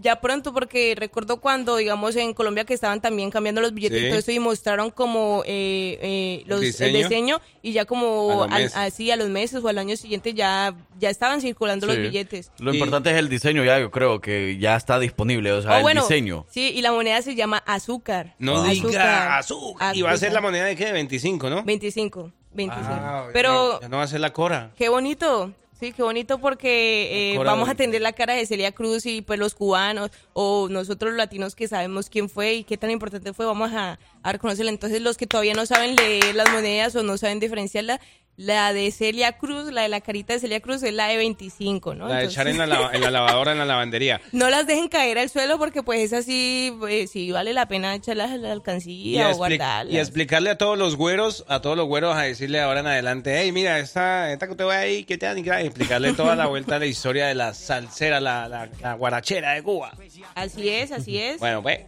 ya pronto, porque recuerdo cuando, digamos, en Colombia que estaban también cambiando los billetes Sí. y todo eso y mostraron como eh, eh, los, el diseño. diseño y ya como A así a los meses o al año siguiente ya, ya estaban circulando los billetes. Lo importante es el diseño, ya yo creo que ya está disponible, o sea, Oh, el bueno, diseño. Sí, y la moneda se llama azúcar. No azúcar. diga azúcar. Y va a ser la moneda de qué? 25, ¿no? 25, 25. Ah, ya Pero no- ya no va a ser la cora. Qué bonito. Sí, qué bonito porque eh, vamos a de- atender la cara de Celia Cruz y pues los cubanos o nosotros los latinos que sabemos quién fue y qué tan importante fue, vamos a, a reconocerla. Entonces los que todavía no saben leer las monedas o no saben diferenciarla, la de Celia Cruz, la de la carita de Celia Cruz es la de 25, ¿no? La de Entonces- echar en la, en la lavadora, en la lavandería. no las dejen caer al suelo porque pues es así, pues, sí vale la pena echarlas a la alcancía o guardarlas. y explicarle a todos los güeros, a todos los güeros, a decirle ahora en adelante, hey, mira, esta, esta que te voy ahí, que te dan y explicarle toda la vuelta a la historia de la salsera, la, la, la guarachera de Cuba. Así es, así es. Bueno, pues.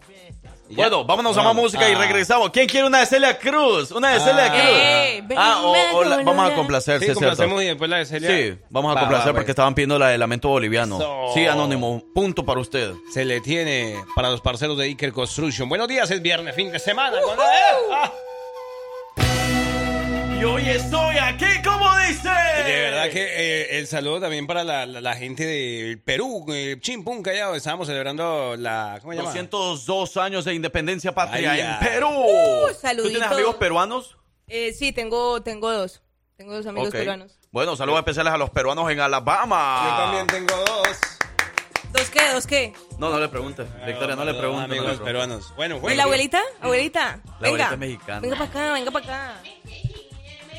Bueno, vámonos a más Vamos. música y Ah. regresamos. ¿Quién quiere una de Celia Cruz? Una de Celia Ah. Cruz. Eh, ven, ah, o, o la- ven, vamos a complacer, Sí, complacemos y después la de Celia. Sí, vamos a Va, complacer va, porque estaban pidiendo la de Lamento Boliviano. Eso. Sí, Anónimo, punto para usted. Se le tiene para los parceros de Iker Construction. Buenos días, es viernes, fin de semana. con- Ah. Y hoy estoy aquí, como dice. Y de verdad que eh, el saludo también para la, la- la gente del Perú, eh, Chimpún Callao. Estábamos celebrando la. ¿Cómo se llama? 202 años de independencia patria en. Perú. Uh, ¿Tú tienes amigos peruanos? Eh, sí, tengo, tengo dos. Tengo dos amigos peruanos. Bueno, saludos especiales a los peruanos en Alabama. Yo también tengo dos. ¿Dos qué? ¿Dos qué? No, no le pregunte. Victoria, no le Dos pregunte. no le Amigos peruanos. Bueno, ¿Y la abuelita? Abuelita, La venga. abuelita mexicana. Venga para acá, venga para acá.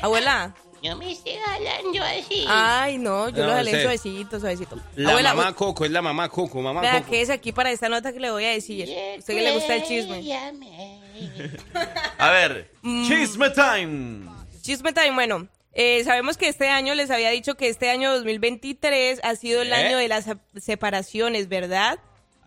Abuela. No me esté jalando así. Ay, no, yo No, lo jalé ese- suavecito, suavecito. La Abuela, mamá Coco, es la mamá Coco, mamá vea, Coco. que es aquí para esta nota que le voy a decir. Usted que le gusta el chisme. A ver, Mm. chisme time. Chisme time, bueno. eh, sabemos que este año, les había dicho que este año 2023 ha sido el ¿Eh? año de las sep- separaciones, ¿verdad?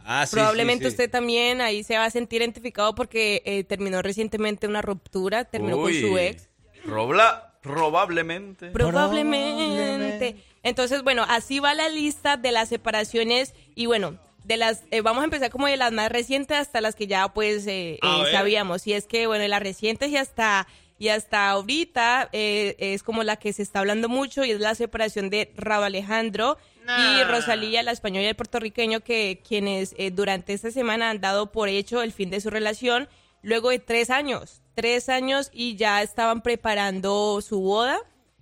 Ah, sí, Probablemente sí, sí. usted también ahí se va a sentir identificado porque eh, terminó recientemente una ruptura, terminó Uy, con su ex. Robla. Probablemente. Probablemente. Entonces, bueno, así va la lista de las separaciones y bueno, de las eh, vamos a empezar como de las más recientes hasta las que ya pues eh, eh, sabíamos. Y es que bueno, de las recientes y hasta y hasta ahorita eh, es como la que se está hablando mucho y es la separación de Rabo Alejandro y Rosalía, la española y el puertorriqueño, que quienes eh, durante esta semana han dado por hecho el fin de su relación luego de tres años, tres años y ya estaban preparando su boda.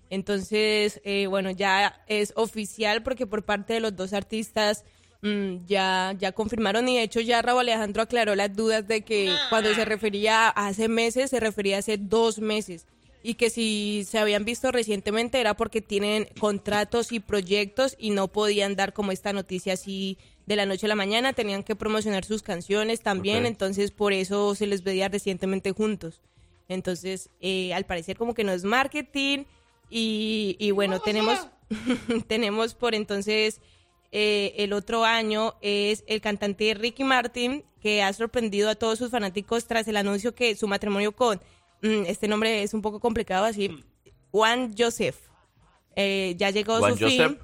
Entonces, eh, bueno, ya es oficial porque por parte de los dos artistas mm, ya, ya confirmaron y de hecho ya Raúl Alejandro aclaró las dudas de que cuando se refería a hace meses, se refería a hace dos meses y que si se habían visto recientemente era porque tienen contratos y proyectos y no podían dar como esta noticia así de la noche a la mañana, tenían que promocionar sus canciones también, entonces por eso se les veía recientemente juntos. Entonces, eh, al parecer como que no es marketing y, y bueno, tenemos, tenemos por entonces eh, el otro año es el cantante Ricky Martin, que ha sorprendido a todos sus fanáticos tras el anuncio que su matrimonio con, este nombre es un poco complicado así, Juan Joseph, eh, ya llegó Juan su fin.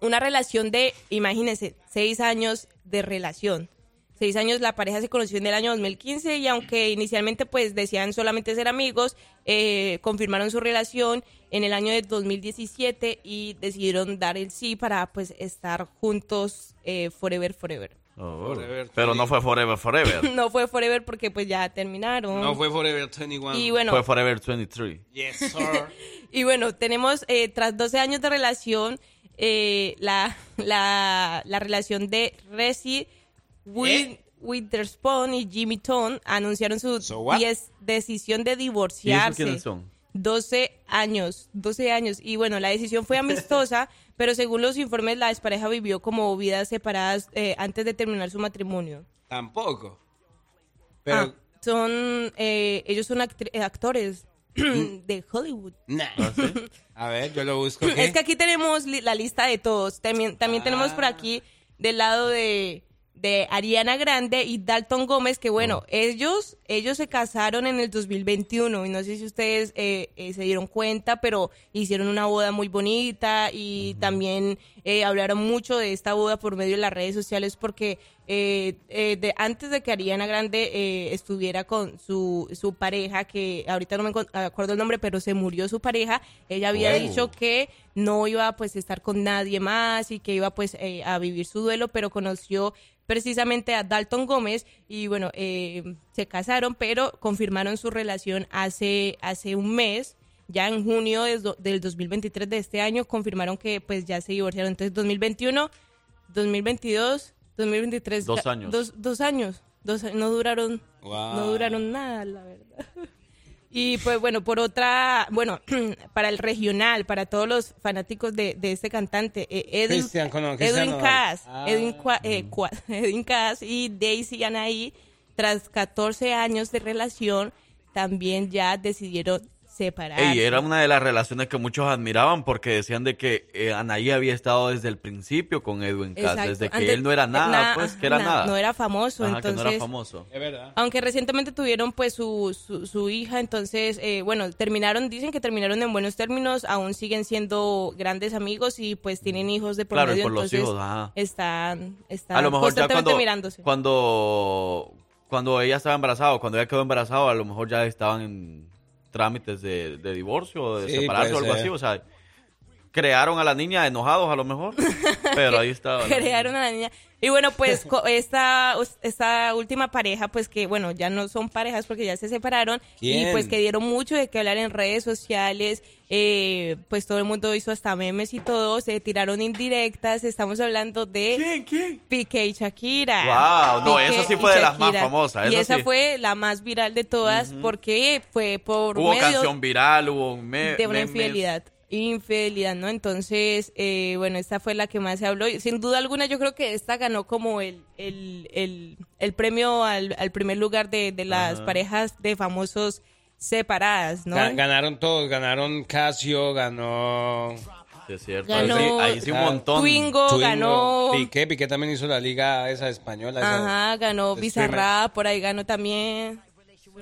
Una relación de, imagínense, seis años de relación. Seis años, la pareja se conoció en el año 2015 y aunque inicialmente pues decían solamente ser amigos, eh, confirmaron su relación en el año de 2017 y decidieron dar el sí para pues estar juntos eh, forever, forever. Oh, pero no fue Forever Forever. no fue forever porque pues ya terminaron. No fue Forever 21. Y bueno, Fue Forever 23. Yes, sir. Y bueno, tenemos, eh, tras 12 años de relación, eh, la, la, la relación de Resi Win- Witherspoon y Jimmy Tone anunciaron su decisión de ¿Y esos divorciarse. quiénes son? 12 años, 12 años. Y bueno, la decisión fue amistosa, pero según los informes, la expareja vivió como vidas separadas eh, antes de terminar su matrimonio. Tampoco. Pero, Ah, son, eh, ellos son eh, actores de Hollywood. Nah. a ver, yo lo busco. ¿qué? Es que aquí tenemos li- la lista de todos. También, también tenemos por aquí del lado de, de Ariana Grande y Dalton Gómez, que bueno, ellos, ellos se casaron en el 2021 y no sé si ustedes eh, eh, se dieron cuenta, pero hicieron una boda muy bonita y también eh, hablaron mucho de esta boda por medio de las redes sociales porque eh, eh, de, antes de que Ariana Grande eh, estuviera con su, su pareja, que ahorita no me acuerdo el nombre, pero se murió su pareja, ella había dicho que no iba pues a estar con nadie más y que iba pues eh, a vivir su duelo, pero conoció precisamente a Dalton Gómez y bueno, eh, se casaron, pero confirmaron su relación hace, hace un mes. Ya en junio des- del 2023 de este año confirmaron que pues ya se divorciaron. Entonces 2021, 2022, 2023. Dos años. Dos, dos años. Dos, no duraron, Wow. no duraron nada, la verdad. Y pues bueno, por otra, bueno, para el regional, para todos los fanáticos de, de este cantante, eh, Edwin, Cristian, con- Cristian Edwin. Cass, Ah. Edwin, eh, Cua- Edwin Cass y Daisy Anaí, tras 14 años de relación, también ya decidieron separarse. Ey, era una de las relaciones que muchos admiraban porque decían de que eh, Anaí había estado desde el principio con Edwin Cass, desde que Antes- él no era nada, na- pues, que era na- nada. No era famoso, Ajá, que entonces... no era famoso. Es verdad. Aunque recientemente tuvieron pues su, su, su hija, entonces, eh, bueno, terminaron, dicen que terminaron en buenos términos, aún siguen siendo grandes amigos y pues tienen hijos de por Claro, y medio, por los entonces hijos, ajá. están, están A lo mejor ya constantemente cuando, mirándose. cuando cuando ella estaba embarazada, o cuando ella quedó embarazada, a lo mejor ya estaban en trámites de, de divorcio de Sí, separarse o algo ser. así, o sea, crearon a la niña enojados a lo mejor, pero ahí estaba. la- crearon a la niña. Y bueno, pues co- esta, esta última pareja, pues que bueno, ya no son parejas porque ya se separaron ¿Quién? y pues que dieron mucho de que hablar en redes sociales, eh, pues todo el mundo hizo hasta memes y todo, se tiraron indirectas, estamos hablando de Piqué y Shakira. Wow, no, Piqué esa sí fue de las más famosas, Y esa esa sí. fue la más viral de todas porque fue por Hubo medio canción viral, hubo un me- de una memes. infidelidad. Infidelidad, ¿no? Entonces, eh, bueno, esta fue la que más se habló. Y Sin duda alguna, yo creo que esta ganó como el, el, el, el premio al, al primer lugar de, de las Ajá. parejas de famosos separadas, ¿no? Ga- Ganaron todos, ganaron Casio, ganó... Sí, es cierto. Ganó- Ahí sí- ahí sí un montón. Twingo, ganó- Piqué, Piqué también hizo la liga esa española. esa- Ajá, ganó de Bizarrap, por ahí ganó también.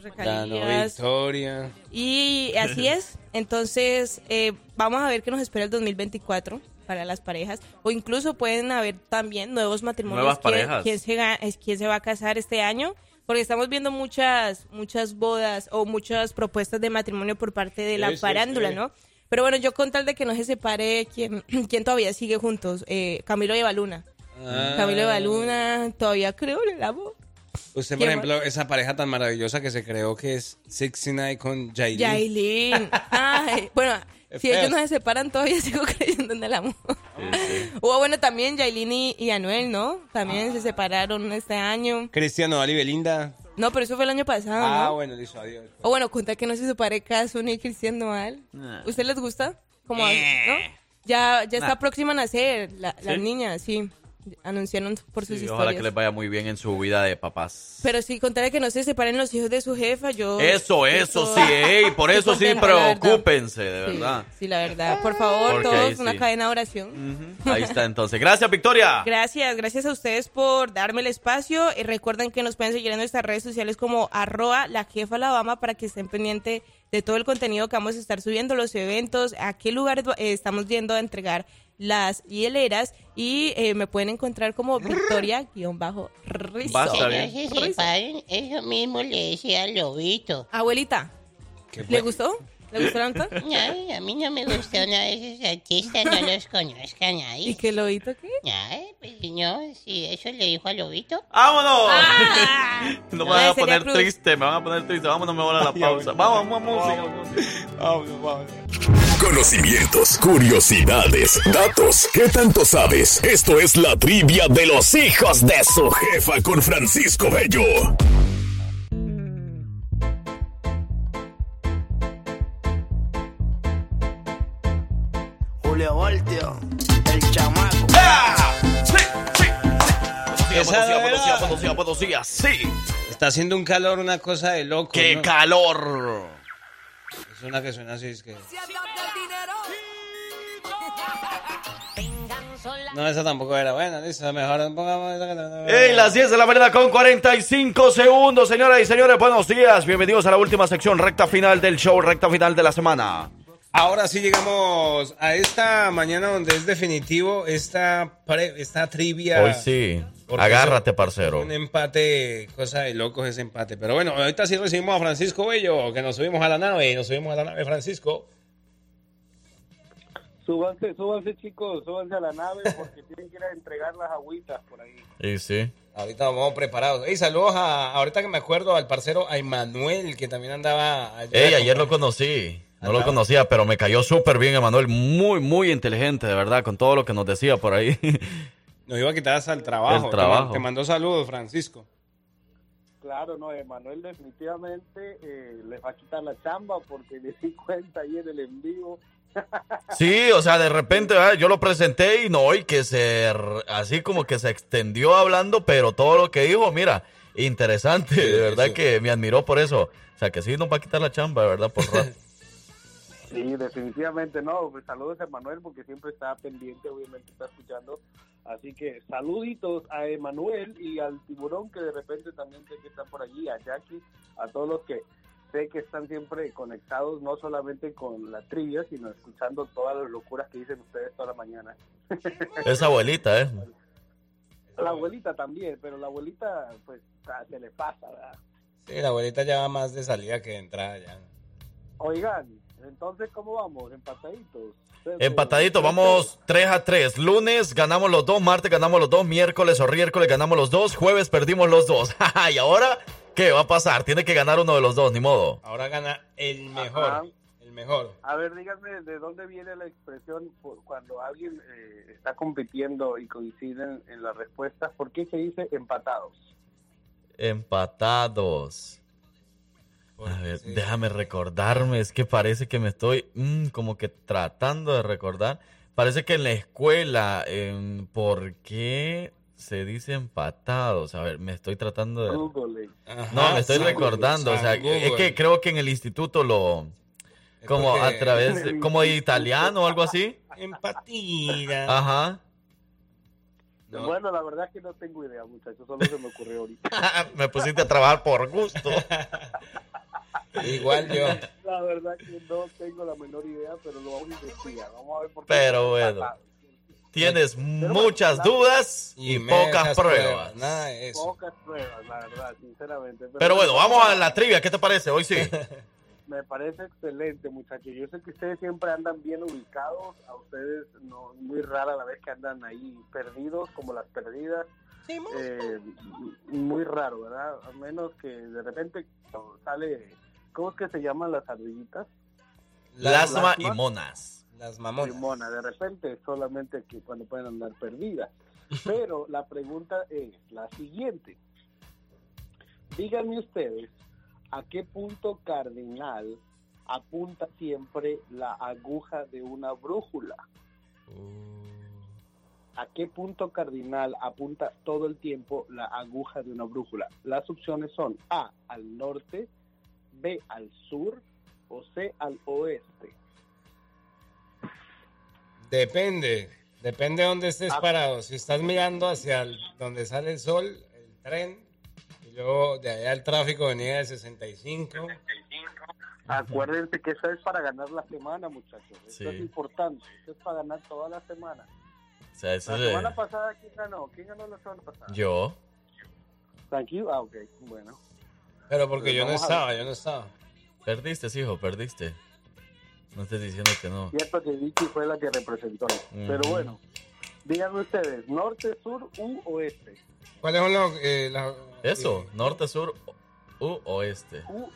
Sus Ganó regalías. Victoria. Y así es. Entonces, eh, vamos a ver qué nos espera el 2024 para las parejas. O incluso pueden haber también nuevos matrimonios. Nuevas ¿Quién- parejas. ¿Quién se, quién se va a casar este año? Porque estamos viendo muchas, muchas bodas o muchas propuestas de matrimonio por parte de la Sí, sí, farándula, sí. ¿no? Pero bueno, yo con tal de que no se separe, ¿quién, quién todavía sigue juntos? Eh, Camilo y Evaluna. Ah. Camilo y Evaluna, todavía creo en el amor. Usted, por ¿Quién ejemplo, esa pareja tan maravillosa que se creó que es 69 con Jailin. Yailin. Ay, bueno, Es si feo. ellos no se separan, todavía sigo creyendo en el amor. O bueno, también Yailin y, y Anuel, ¿no? También se separaron este año. Cristiano Dali Belinda. No, pero eso fue el año pasado, Ah, ¿no? bueno, listo, adiós. O bueno, cuenta que no se separe Caso ni Cristian Noal. ¿Usted les gusta? Como, ¿no? Ya, ya está próxima a nacer la, la ¿Sí? niña, sí. Anunciaron por sus Sí, ojalá historias. que les vaya muy bien en su vida de papás. Pero sí, contarle que no se separen los hijos de su jefa, yo... Eso, eso, sí, ey, por eso sí, preocúpense, de Sí, verdad. Sí, la verdad. Por favor, Porque todos una sí. cadena de oración. Ahí está entonces. Gracias, Victoria. Gracias, gracias a ustedes por darme el espacio. Y recuerden que nos pueden seguir en nuestras redes sociales como arroba la jefa Alabama para que estén pendientes de todo el contenido que vamos a estar subiendo, los eventos, a qué lugares eh, estamos yendo a entregar las hieleras. Y eh, me pueden encontrar como Victoria-Rizo. Que no se separen, eso mismo le decía al lobito. Abuelita, ¿le gustó? ¿Le la nota? Ay, a mí no me gustó nada de esos artistas, no los conozco a nadie. ¿Y qué lobito qué? Ay, pues no, si eso le dijo al lobito. ¡Vámonos! Ah. No me van a poner Cruz. triste, me van a poner triste. Vámonos mejor a la pausa. Vamos, vamos, música. Conocimientos, curiosidades, datos. ¿Qué tanto sabes? Esto es la trivia de los hijos de su jefa con Francisco Bello. Esa Potosía, era- Potosía, Potosía, Potosía, sí. Está haciendo un calor, una cosa de loco. ¡Qué ¿no? calor! Es una que suena así, es que... No, esa tampoco era buena, listo, mejor pongamos... ¡Ey, las 10 de la mañana con 45 segundos, señoras y señores! Buenos días, bienvenidos a la última sección, recta final del show, recta final de la semana. Ahora sí llegamos a esta mañana donde es definitivo esta, pre- esta trivia. Hoy sí. Porque Agárrate, parcero. Un empate, cosa de locos ese empate. Pero bueno, ahorita sí recibimos a Francisco Bello, que nos subimos a la nave, nos subimos a la nave, Francisco. Súbanse, súbanse chicos, súbanse a la nave porque tienen que ir a entregar las agüitas por ahí. Y sí. Ahorita vamos preparados. Ey, saludos a, ahorita que me acuerdo, al parcero a Emanuel, que también andaba allá. Ey, ayer lo conocí. No lo conocía, pero me cayó súper bien, Emanuel. Muy, muy inteligente, de verdad, con todo lo que nos decía por ahí. Nos iba a quitar hasta el trabajo. El trabajo. Te mandó saludos, Francisco. Claro, no, Emanuel definitivamente eh, les va a quitar la chamba porque le di cuenta ayer el en vivo. Sí, o sea, de repente yo lo presenté y no, y que se, así como que se extendió hablando, pero todo lo que dijo, mira, interesante, de verdad que me admiró por eso. O sea, que sí nos va a quitar la chamba, de verdad, por rato. Sí, definitivamente no. Pues saludos a Emanuel porque siempre está pendiente, obviamente está escuchando. Así que saluditos a Emanuel y al tiburón que de repente también sé que está por allí, a Jackie, a todos los que sé que están siempre conectados, no solamente con la trivia, sino escuchando todas las locuras que dicen ustedes toda la mañana. Esa abuelita, ¿eh? La abuelita también, pero la abuelita pues se le pasa, ¿verdad? Sí, la abuelita ya va más de salida que de entrada ya. Oigan, entonces, ¿cómo vamos? ¿Empataditos? Empatadito, vamos 3 a 3. Lunes ganamos los dos, martes ganamos los dos, miércoles o miércoles ganamos los dos, jueves perdimos los dos. y ahora, ¿qué va a pasar? Tiene que ganar uno de los dos, ni modo. Ahora gana el mejor. Ajá. El mejor. A ver, díganme de dónde viene la expresión por- cuando alguien eh, está compitiendo y coinciden en las respuestas. ¿Por qué se dice empatados? Empatados. A ver, déjame recordarme, es que parece que me estoy mm, como que tratando de recordar. Parece que en la escuela, en ¿por qué se dice empatados? A ver, me estoy tratando de... Google. No, me estoy recordando, o sea, Google. es que creo que en el instituto lo... Como porque- a través, de- como de italiano o algo así. Empatía. Ajá. Bueno, la verdad es que no tengo idea, muchachos. Solo se me ocurrió ahorita. Me pusiste a trabajar por gusto. Igual yo. La verdad que no tengo la menor idea, pero lo vamos a investigar. Vamos a ver por qué. Pero bueno. Tienes muchas la- dudas y, pocas mejas pruebas. Nada de eso. Pocas pruebas, la verdad, sinceramente. Pero bueno, vamos a la trivia. ¿Qué te parece? Hoy sí. Me parece excelente, muchachos. Yo sé que ustedes siempre andan bien ubicados. A ustedes no muy rara la vez que andan ahí perdidos, como las perdidas. Eh, muy raro, ¿verdad? A menos que de repente sale... ¿Cómo es que se llaman las ardillitas? Lasma y monas. Las mamonas. Mona, de repente solamente que cuando pueden andar perdidas. Pero la pregunta es la siguiente. Díganme ustedes, ¿a qué punto cardinal apunta siempre la aguja de una brújula? ¿A qué punto cardinal apunta todo el tiempo la aguja de una brújula? Las opciones son A, al norte, B, al sur o C, al oeste. Depende. Depende de dónde Ah. estés parado. Si estás mirando hacia el- donde sale el sol, el tren, y luego de allá el tráfico venía de 65. Acuérdense que eso es para ganar la semana, muchachos. Eso Sí. es importante. Eso es para ganar toda la semana. O sea, eso La es de- semana pasada, ¿quién ganó? ¿Quién ganó la semana pasada? Yo. Tranquilo. Ah, ok. Bueno. Pero porque Pero yo no estaba, yo no estaba. Perdiste, hijo, perdiste. No estés diciendo que no. Cierto que Vicky fue la que representó. Pero bueno, díganme ustedes, norte, sur u oeste. ¿Cuáles son los... eh, la- Eso, norte, sur u oeste. U,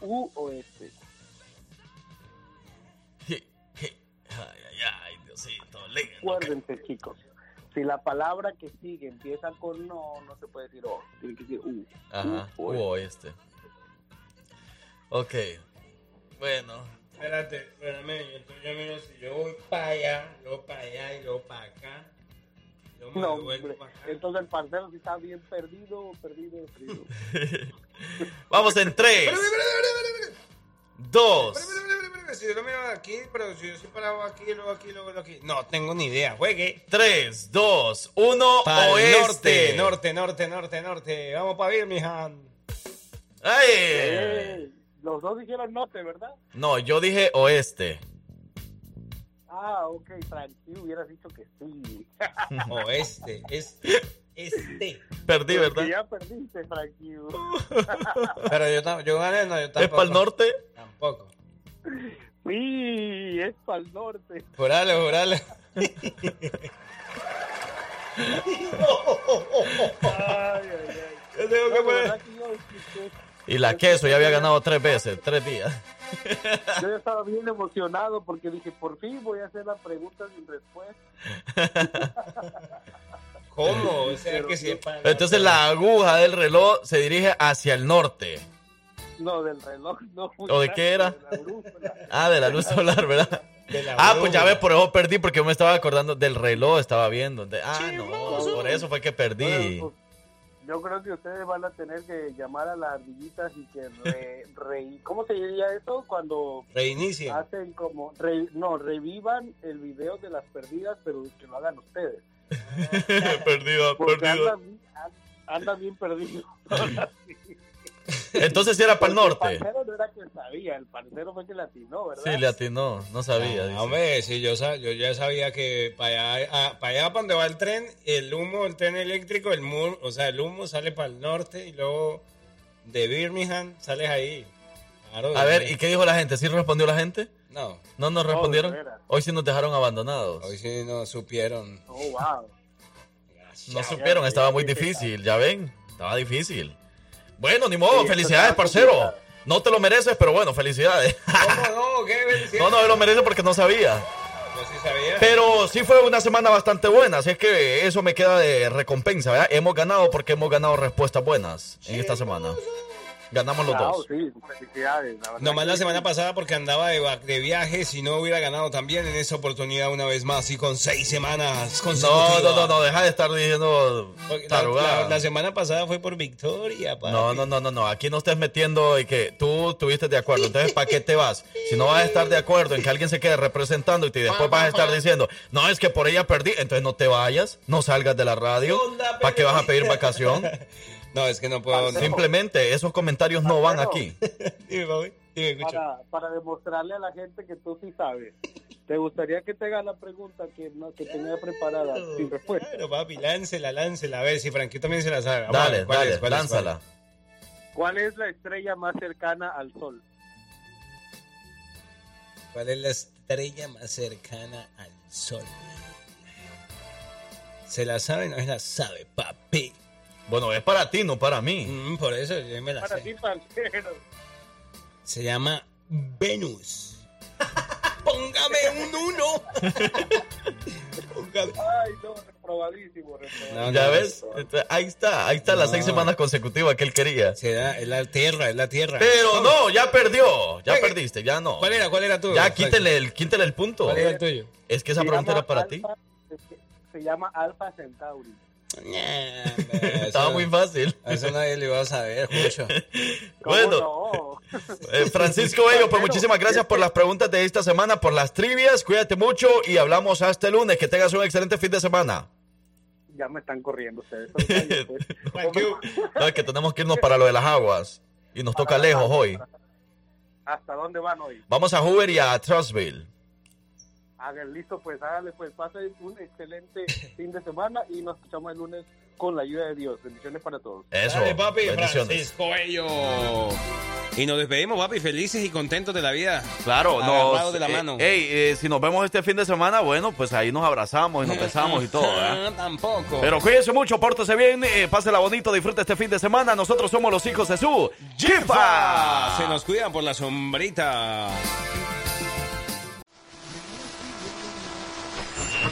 u oeste. Ay, ay, ay, Diosito, lindo. Acuérdense, chicos. Si la palabra que sigue empieza con no, no se puede decir o, tiene que decir u. Ajá, u, o, u este. Ok, bueno. Espérate, espérame, entonces yo miro si yo voy para allá, luego para allá y luego para acá. No, hombre. Entonces el parcero sí está bien perdido, perdido, perdido. Vamos en 3. 2 que si yo lo miro de aquí, pero si yo estoy parado aquí, luego aquí, luego aquí. No tengo ni idea. Juegue. 3, 2, 1, Pal oeste. Norte, norte, norte, norte, norte. Vamos para Birmingham. ¡Ay! Eh, los dos dijeron norte, ¿verdad? No, yo dije oeste. Ah, ok, tranquilo, hubieras dicho que sí. oeste, este. Este. Perdí, ¿verdad? Ya perdiste, Frankie. Pero yo, yo gané, no, yo tampoco. ¿Es para el norte? Tampoco. Sí, es para el norte. Jurale, jurale. Ay, ay, ay. Yo tengo que No, de poner- verdad que yo escuché- Y la queso ya había ganado tres veces, tres días. Yo ya estaba bien emocionado porque dije, por fin voy a hacer la pregunta sin respuesta. ¿Cómo? O sea, que Entonces la aguja del reloj se dirige hacia el norte. No, del reloj, no. ¿O de qué era? de la brújula. Ah, de la luz solar, ¿verdad? Ah, pues ya ves, por eso perdí, porque yo me estaba acordando del reloj, estaba viendo. De- ah, no, por eso fue que perdí. Bueno, pues, yo creo que ustedes van a tener que llamar a las ardillitas y que re, re- ¿cómo se diría eso? Cuando Reinicien. hacen como, re- no, revivan el video de las perdidas, pero que lo hagan ustedes. perdido, Porque perdido. andan, andan bien perdidos. Entonces sí era para el El norte. parcero no era que sabía, el parcero fue que le atinó, ¿verdad? Sí, le atinó, no sabía. Ah, hombre, sí, yo, ya sabía que para allá, para allá para donde va el tren, el humo, el tren eléctrico, el mu- o sea, el humo sale para el norte y luego de Birmingham sales ahí. Claro, A ver. ¿y qué dijo la gente? ¿Sí respondió la gente? No, ¿No nos respondieron? Hoy sí nos dejaron abandonados. hoy sí no supieron. Oh, wow. No supieron, estaba muy difícil, ya ven, estaba difícil. Bueno, ni modo, Sí, felicidades, parcero. No te lo mereces, pero bueno, felicidades. ¿Cómo no? ¿Qué No, no me lo merece porque no sabía. Yo sí sabía. Pero sí fue una semana bastante buena, así es que eso me queda de recompensa, ¿verdad? Hemos ganado porque hemos ganado respuestas buenas en esta semana. Ganamos los Claro, dos. sí, felicidades. la Nomás la sí. semana pasada porque andaba de, de viaje, si no hubiera ganado también en esa oportunidad una vez más y con seis semanas No, consecutivas. no, no, no, deja de estar diciendo la- la semana pasada fue por victoria, papi. No, no, no, no, no. Aquí no estés metiendo y que tú estuviste de acuerdo. Entonces, ¿para qué te vas? Si no vas a estar de acuerdo en que alguien se quede representando y te- después vas a estar diciendo, no, es que por ella perdí, entonces no te vayas, no salgas de la radio. ¿Para qué vas a pedir vacación? No, es que no puedo. Simplemente, esos comentarios no van aquí. Dime, papi. Dime. Para, para demostrarle a la gente que tú sí sabes. ¿Te gustaría que te haga la pregunta que, no, que tenía preparada sin respuesta? Pero papi, láncela, láncela. A ver si Frankie también se la sabe. Vamos Dale, ver, ¿cuál dale, es? ¿Cuál es? lánzala. ¿Cuál es la estrella más cercana al Sol? ¿Cuál es la estrella más cercana al sol? ¿Se la sabe? No se la sabe, papi. Bueno, es para ti, no para mí. Mm, por eso yo me la Para sé. ti, parcero. Se llama Venus. Póngame un uno. Póngame. Ay, no, reprobadísimo, reprobadísimo. ¿Ya ves? Este, Ahí está, ahí está las seis semanas consecutivas que él quería. Se da, es la tierra, es la tierra. Pero no, ya perdió, ya perdiste, ya no. ¿Cuál era? ¿Cuál era tú? Ya quítele el, quítele el punto. ¿Cuál era el tuyo? Es que esa Se pregunta era para ti. Se, se llama Alpha Centauri. Estaba muy fácil. Eso nadie lo iba a saber, mucho. Bueno, no? eh, Francisco Bello, pues muchísimas gracias por las preguntas de esta semana, por las trivias. Cuídate mucho y hablamos hasta el lunes. Que tengas un excelente fin de semana. Ya me están corriendo ustedes. Pues, No, que tenemos que irnos para lo de las aguas. Y nos toca lejos hoy. ¿Hasta dónde van hoy? Vamos a Hoover y a Trustville. Hagan listo, pues háganle, pues pasen un excelente fin de semana y nos escuchamos el lunes con la ayuda de Dios. Bendiciones para todos. Eso. Dale, papi, bendiciones. Francisco Bello. Y nos despedimos, papi, felices y contentos de la vida. Claro, nos, de la eh, mano. ey, eh, si nos vemos este fin de semana, bueno, pues ahí nos abrazamos y nos besamos y todo, ¿verdad? Ah, Tampoco. Pero cuídense mucho, pórtese bien, eh, pásela bonito, disfrute este fin de semana. Nosotros somos los hijos de su ¡Jifa! Jifa. Se nos cuidan por la sombrita.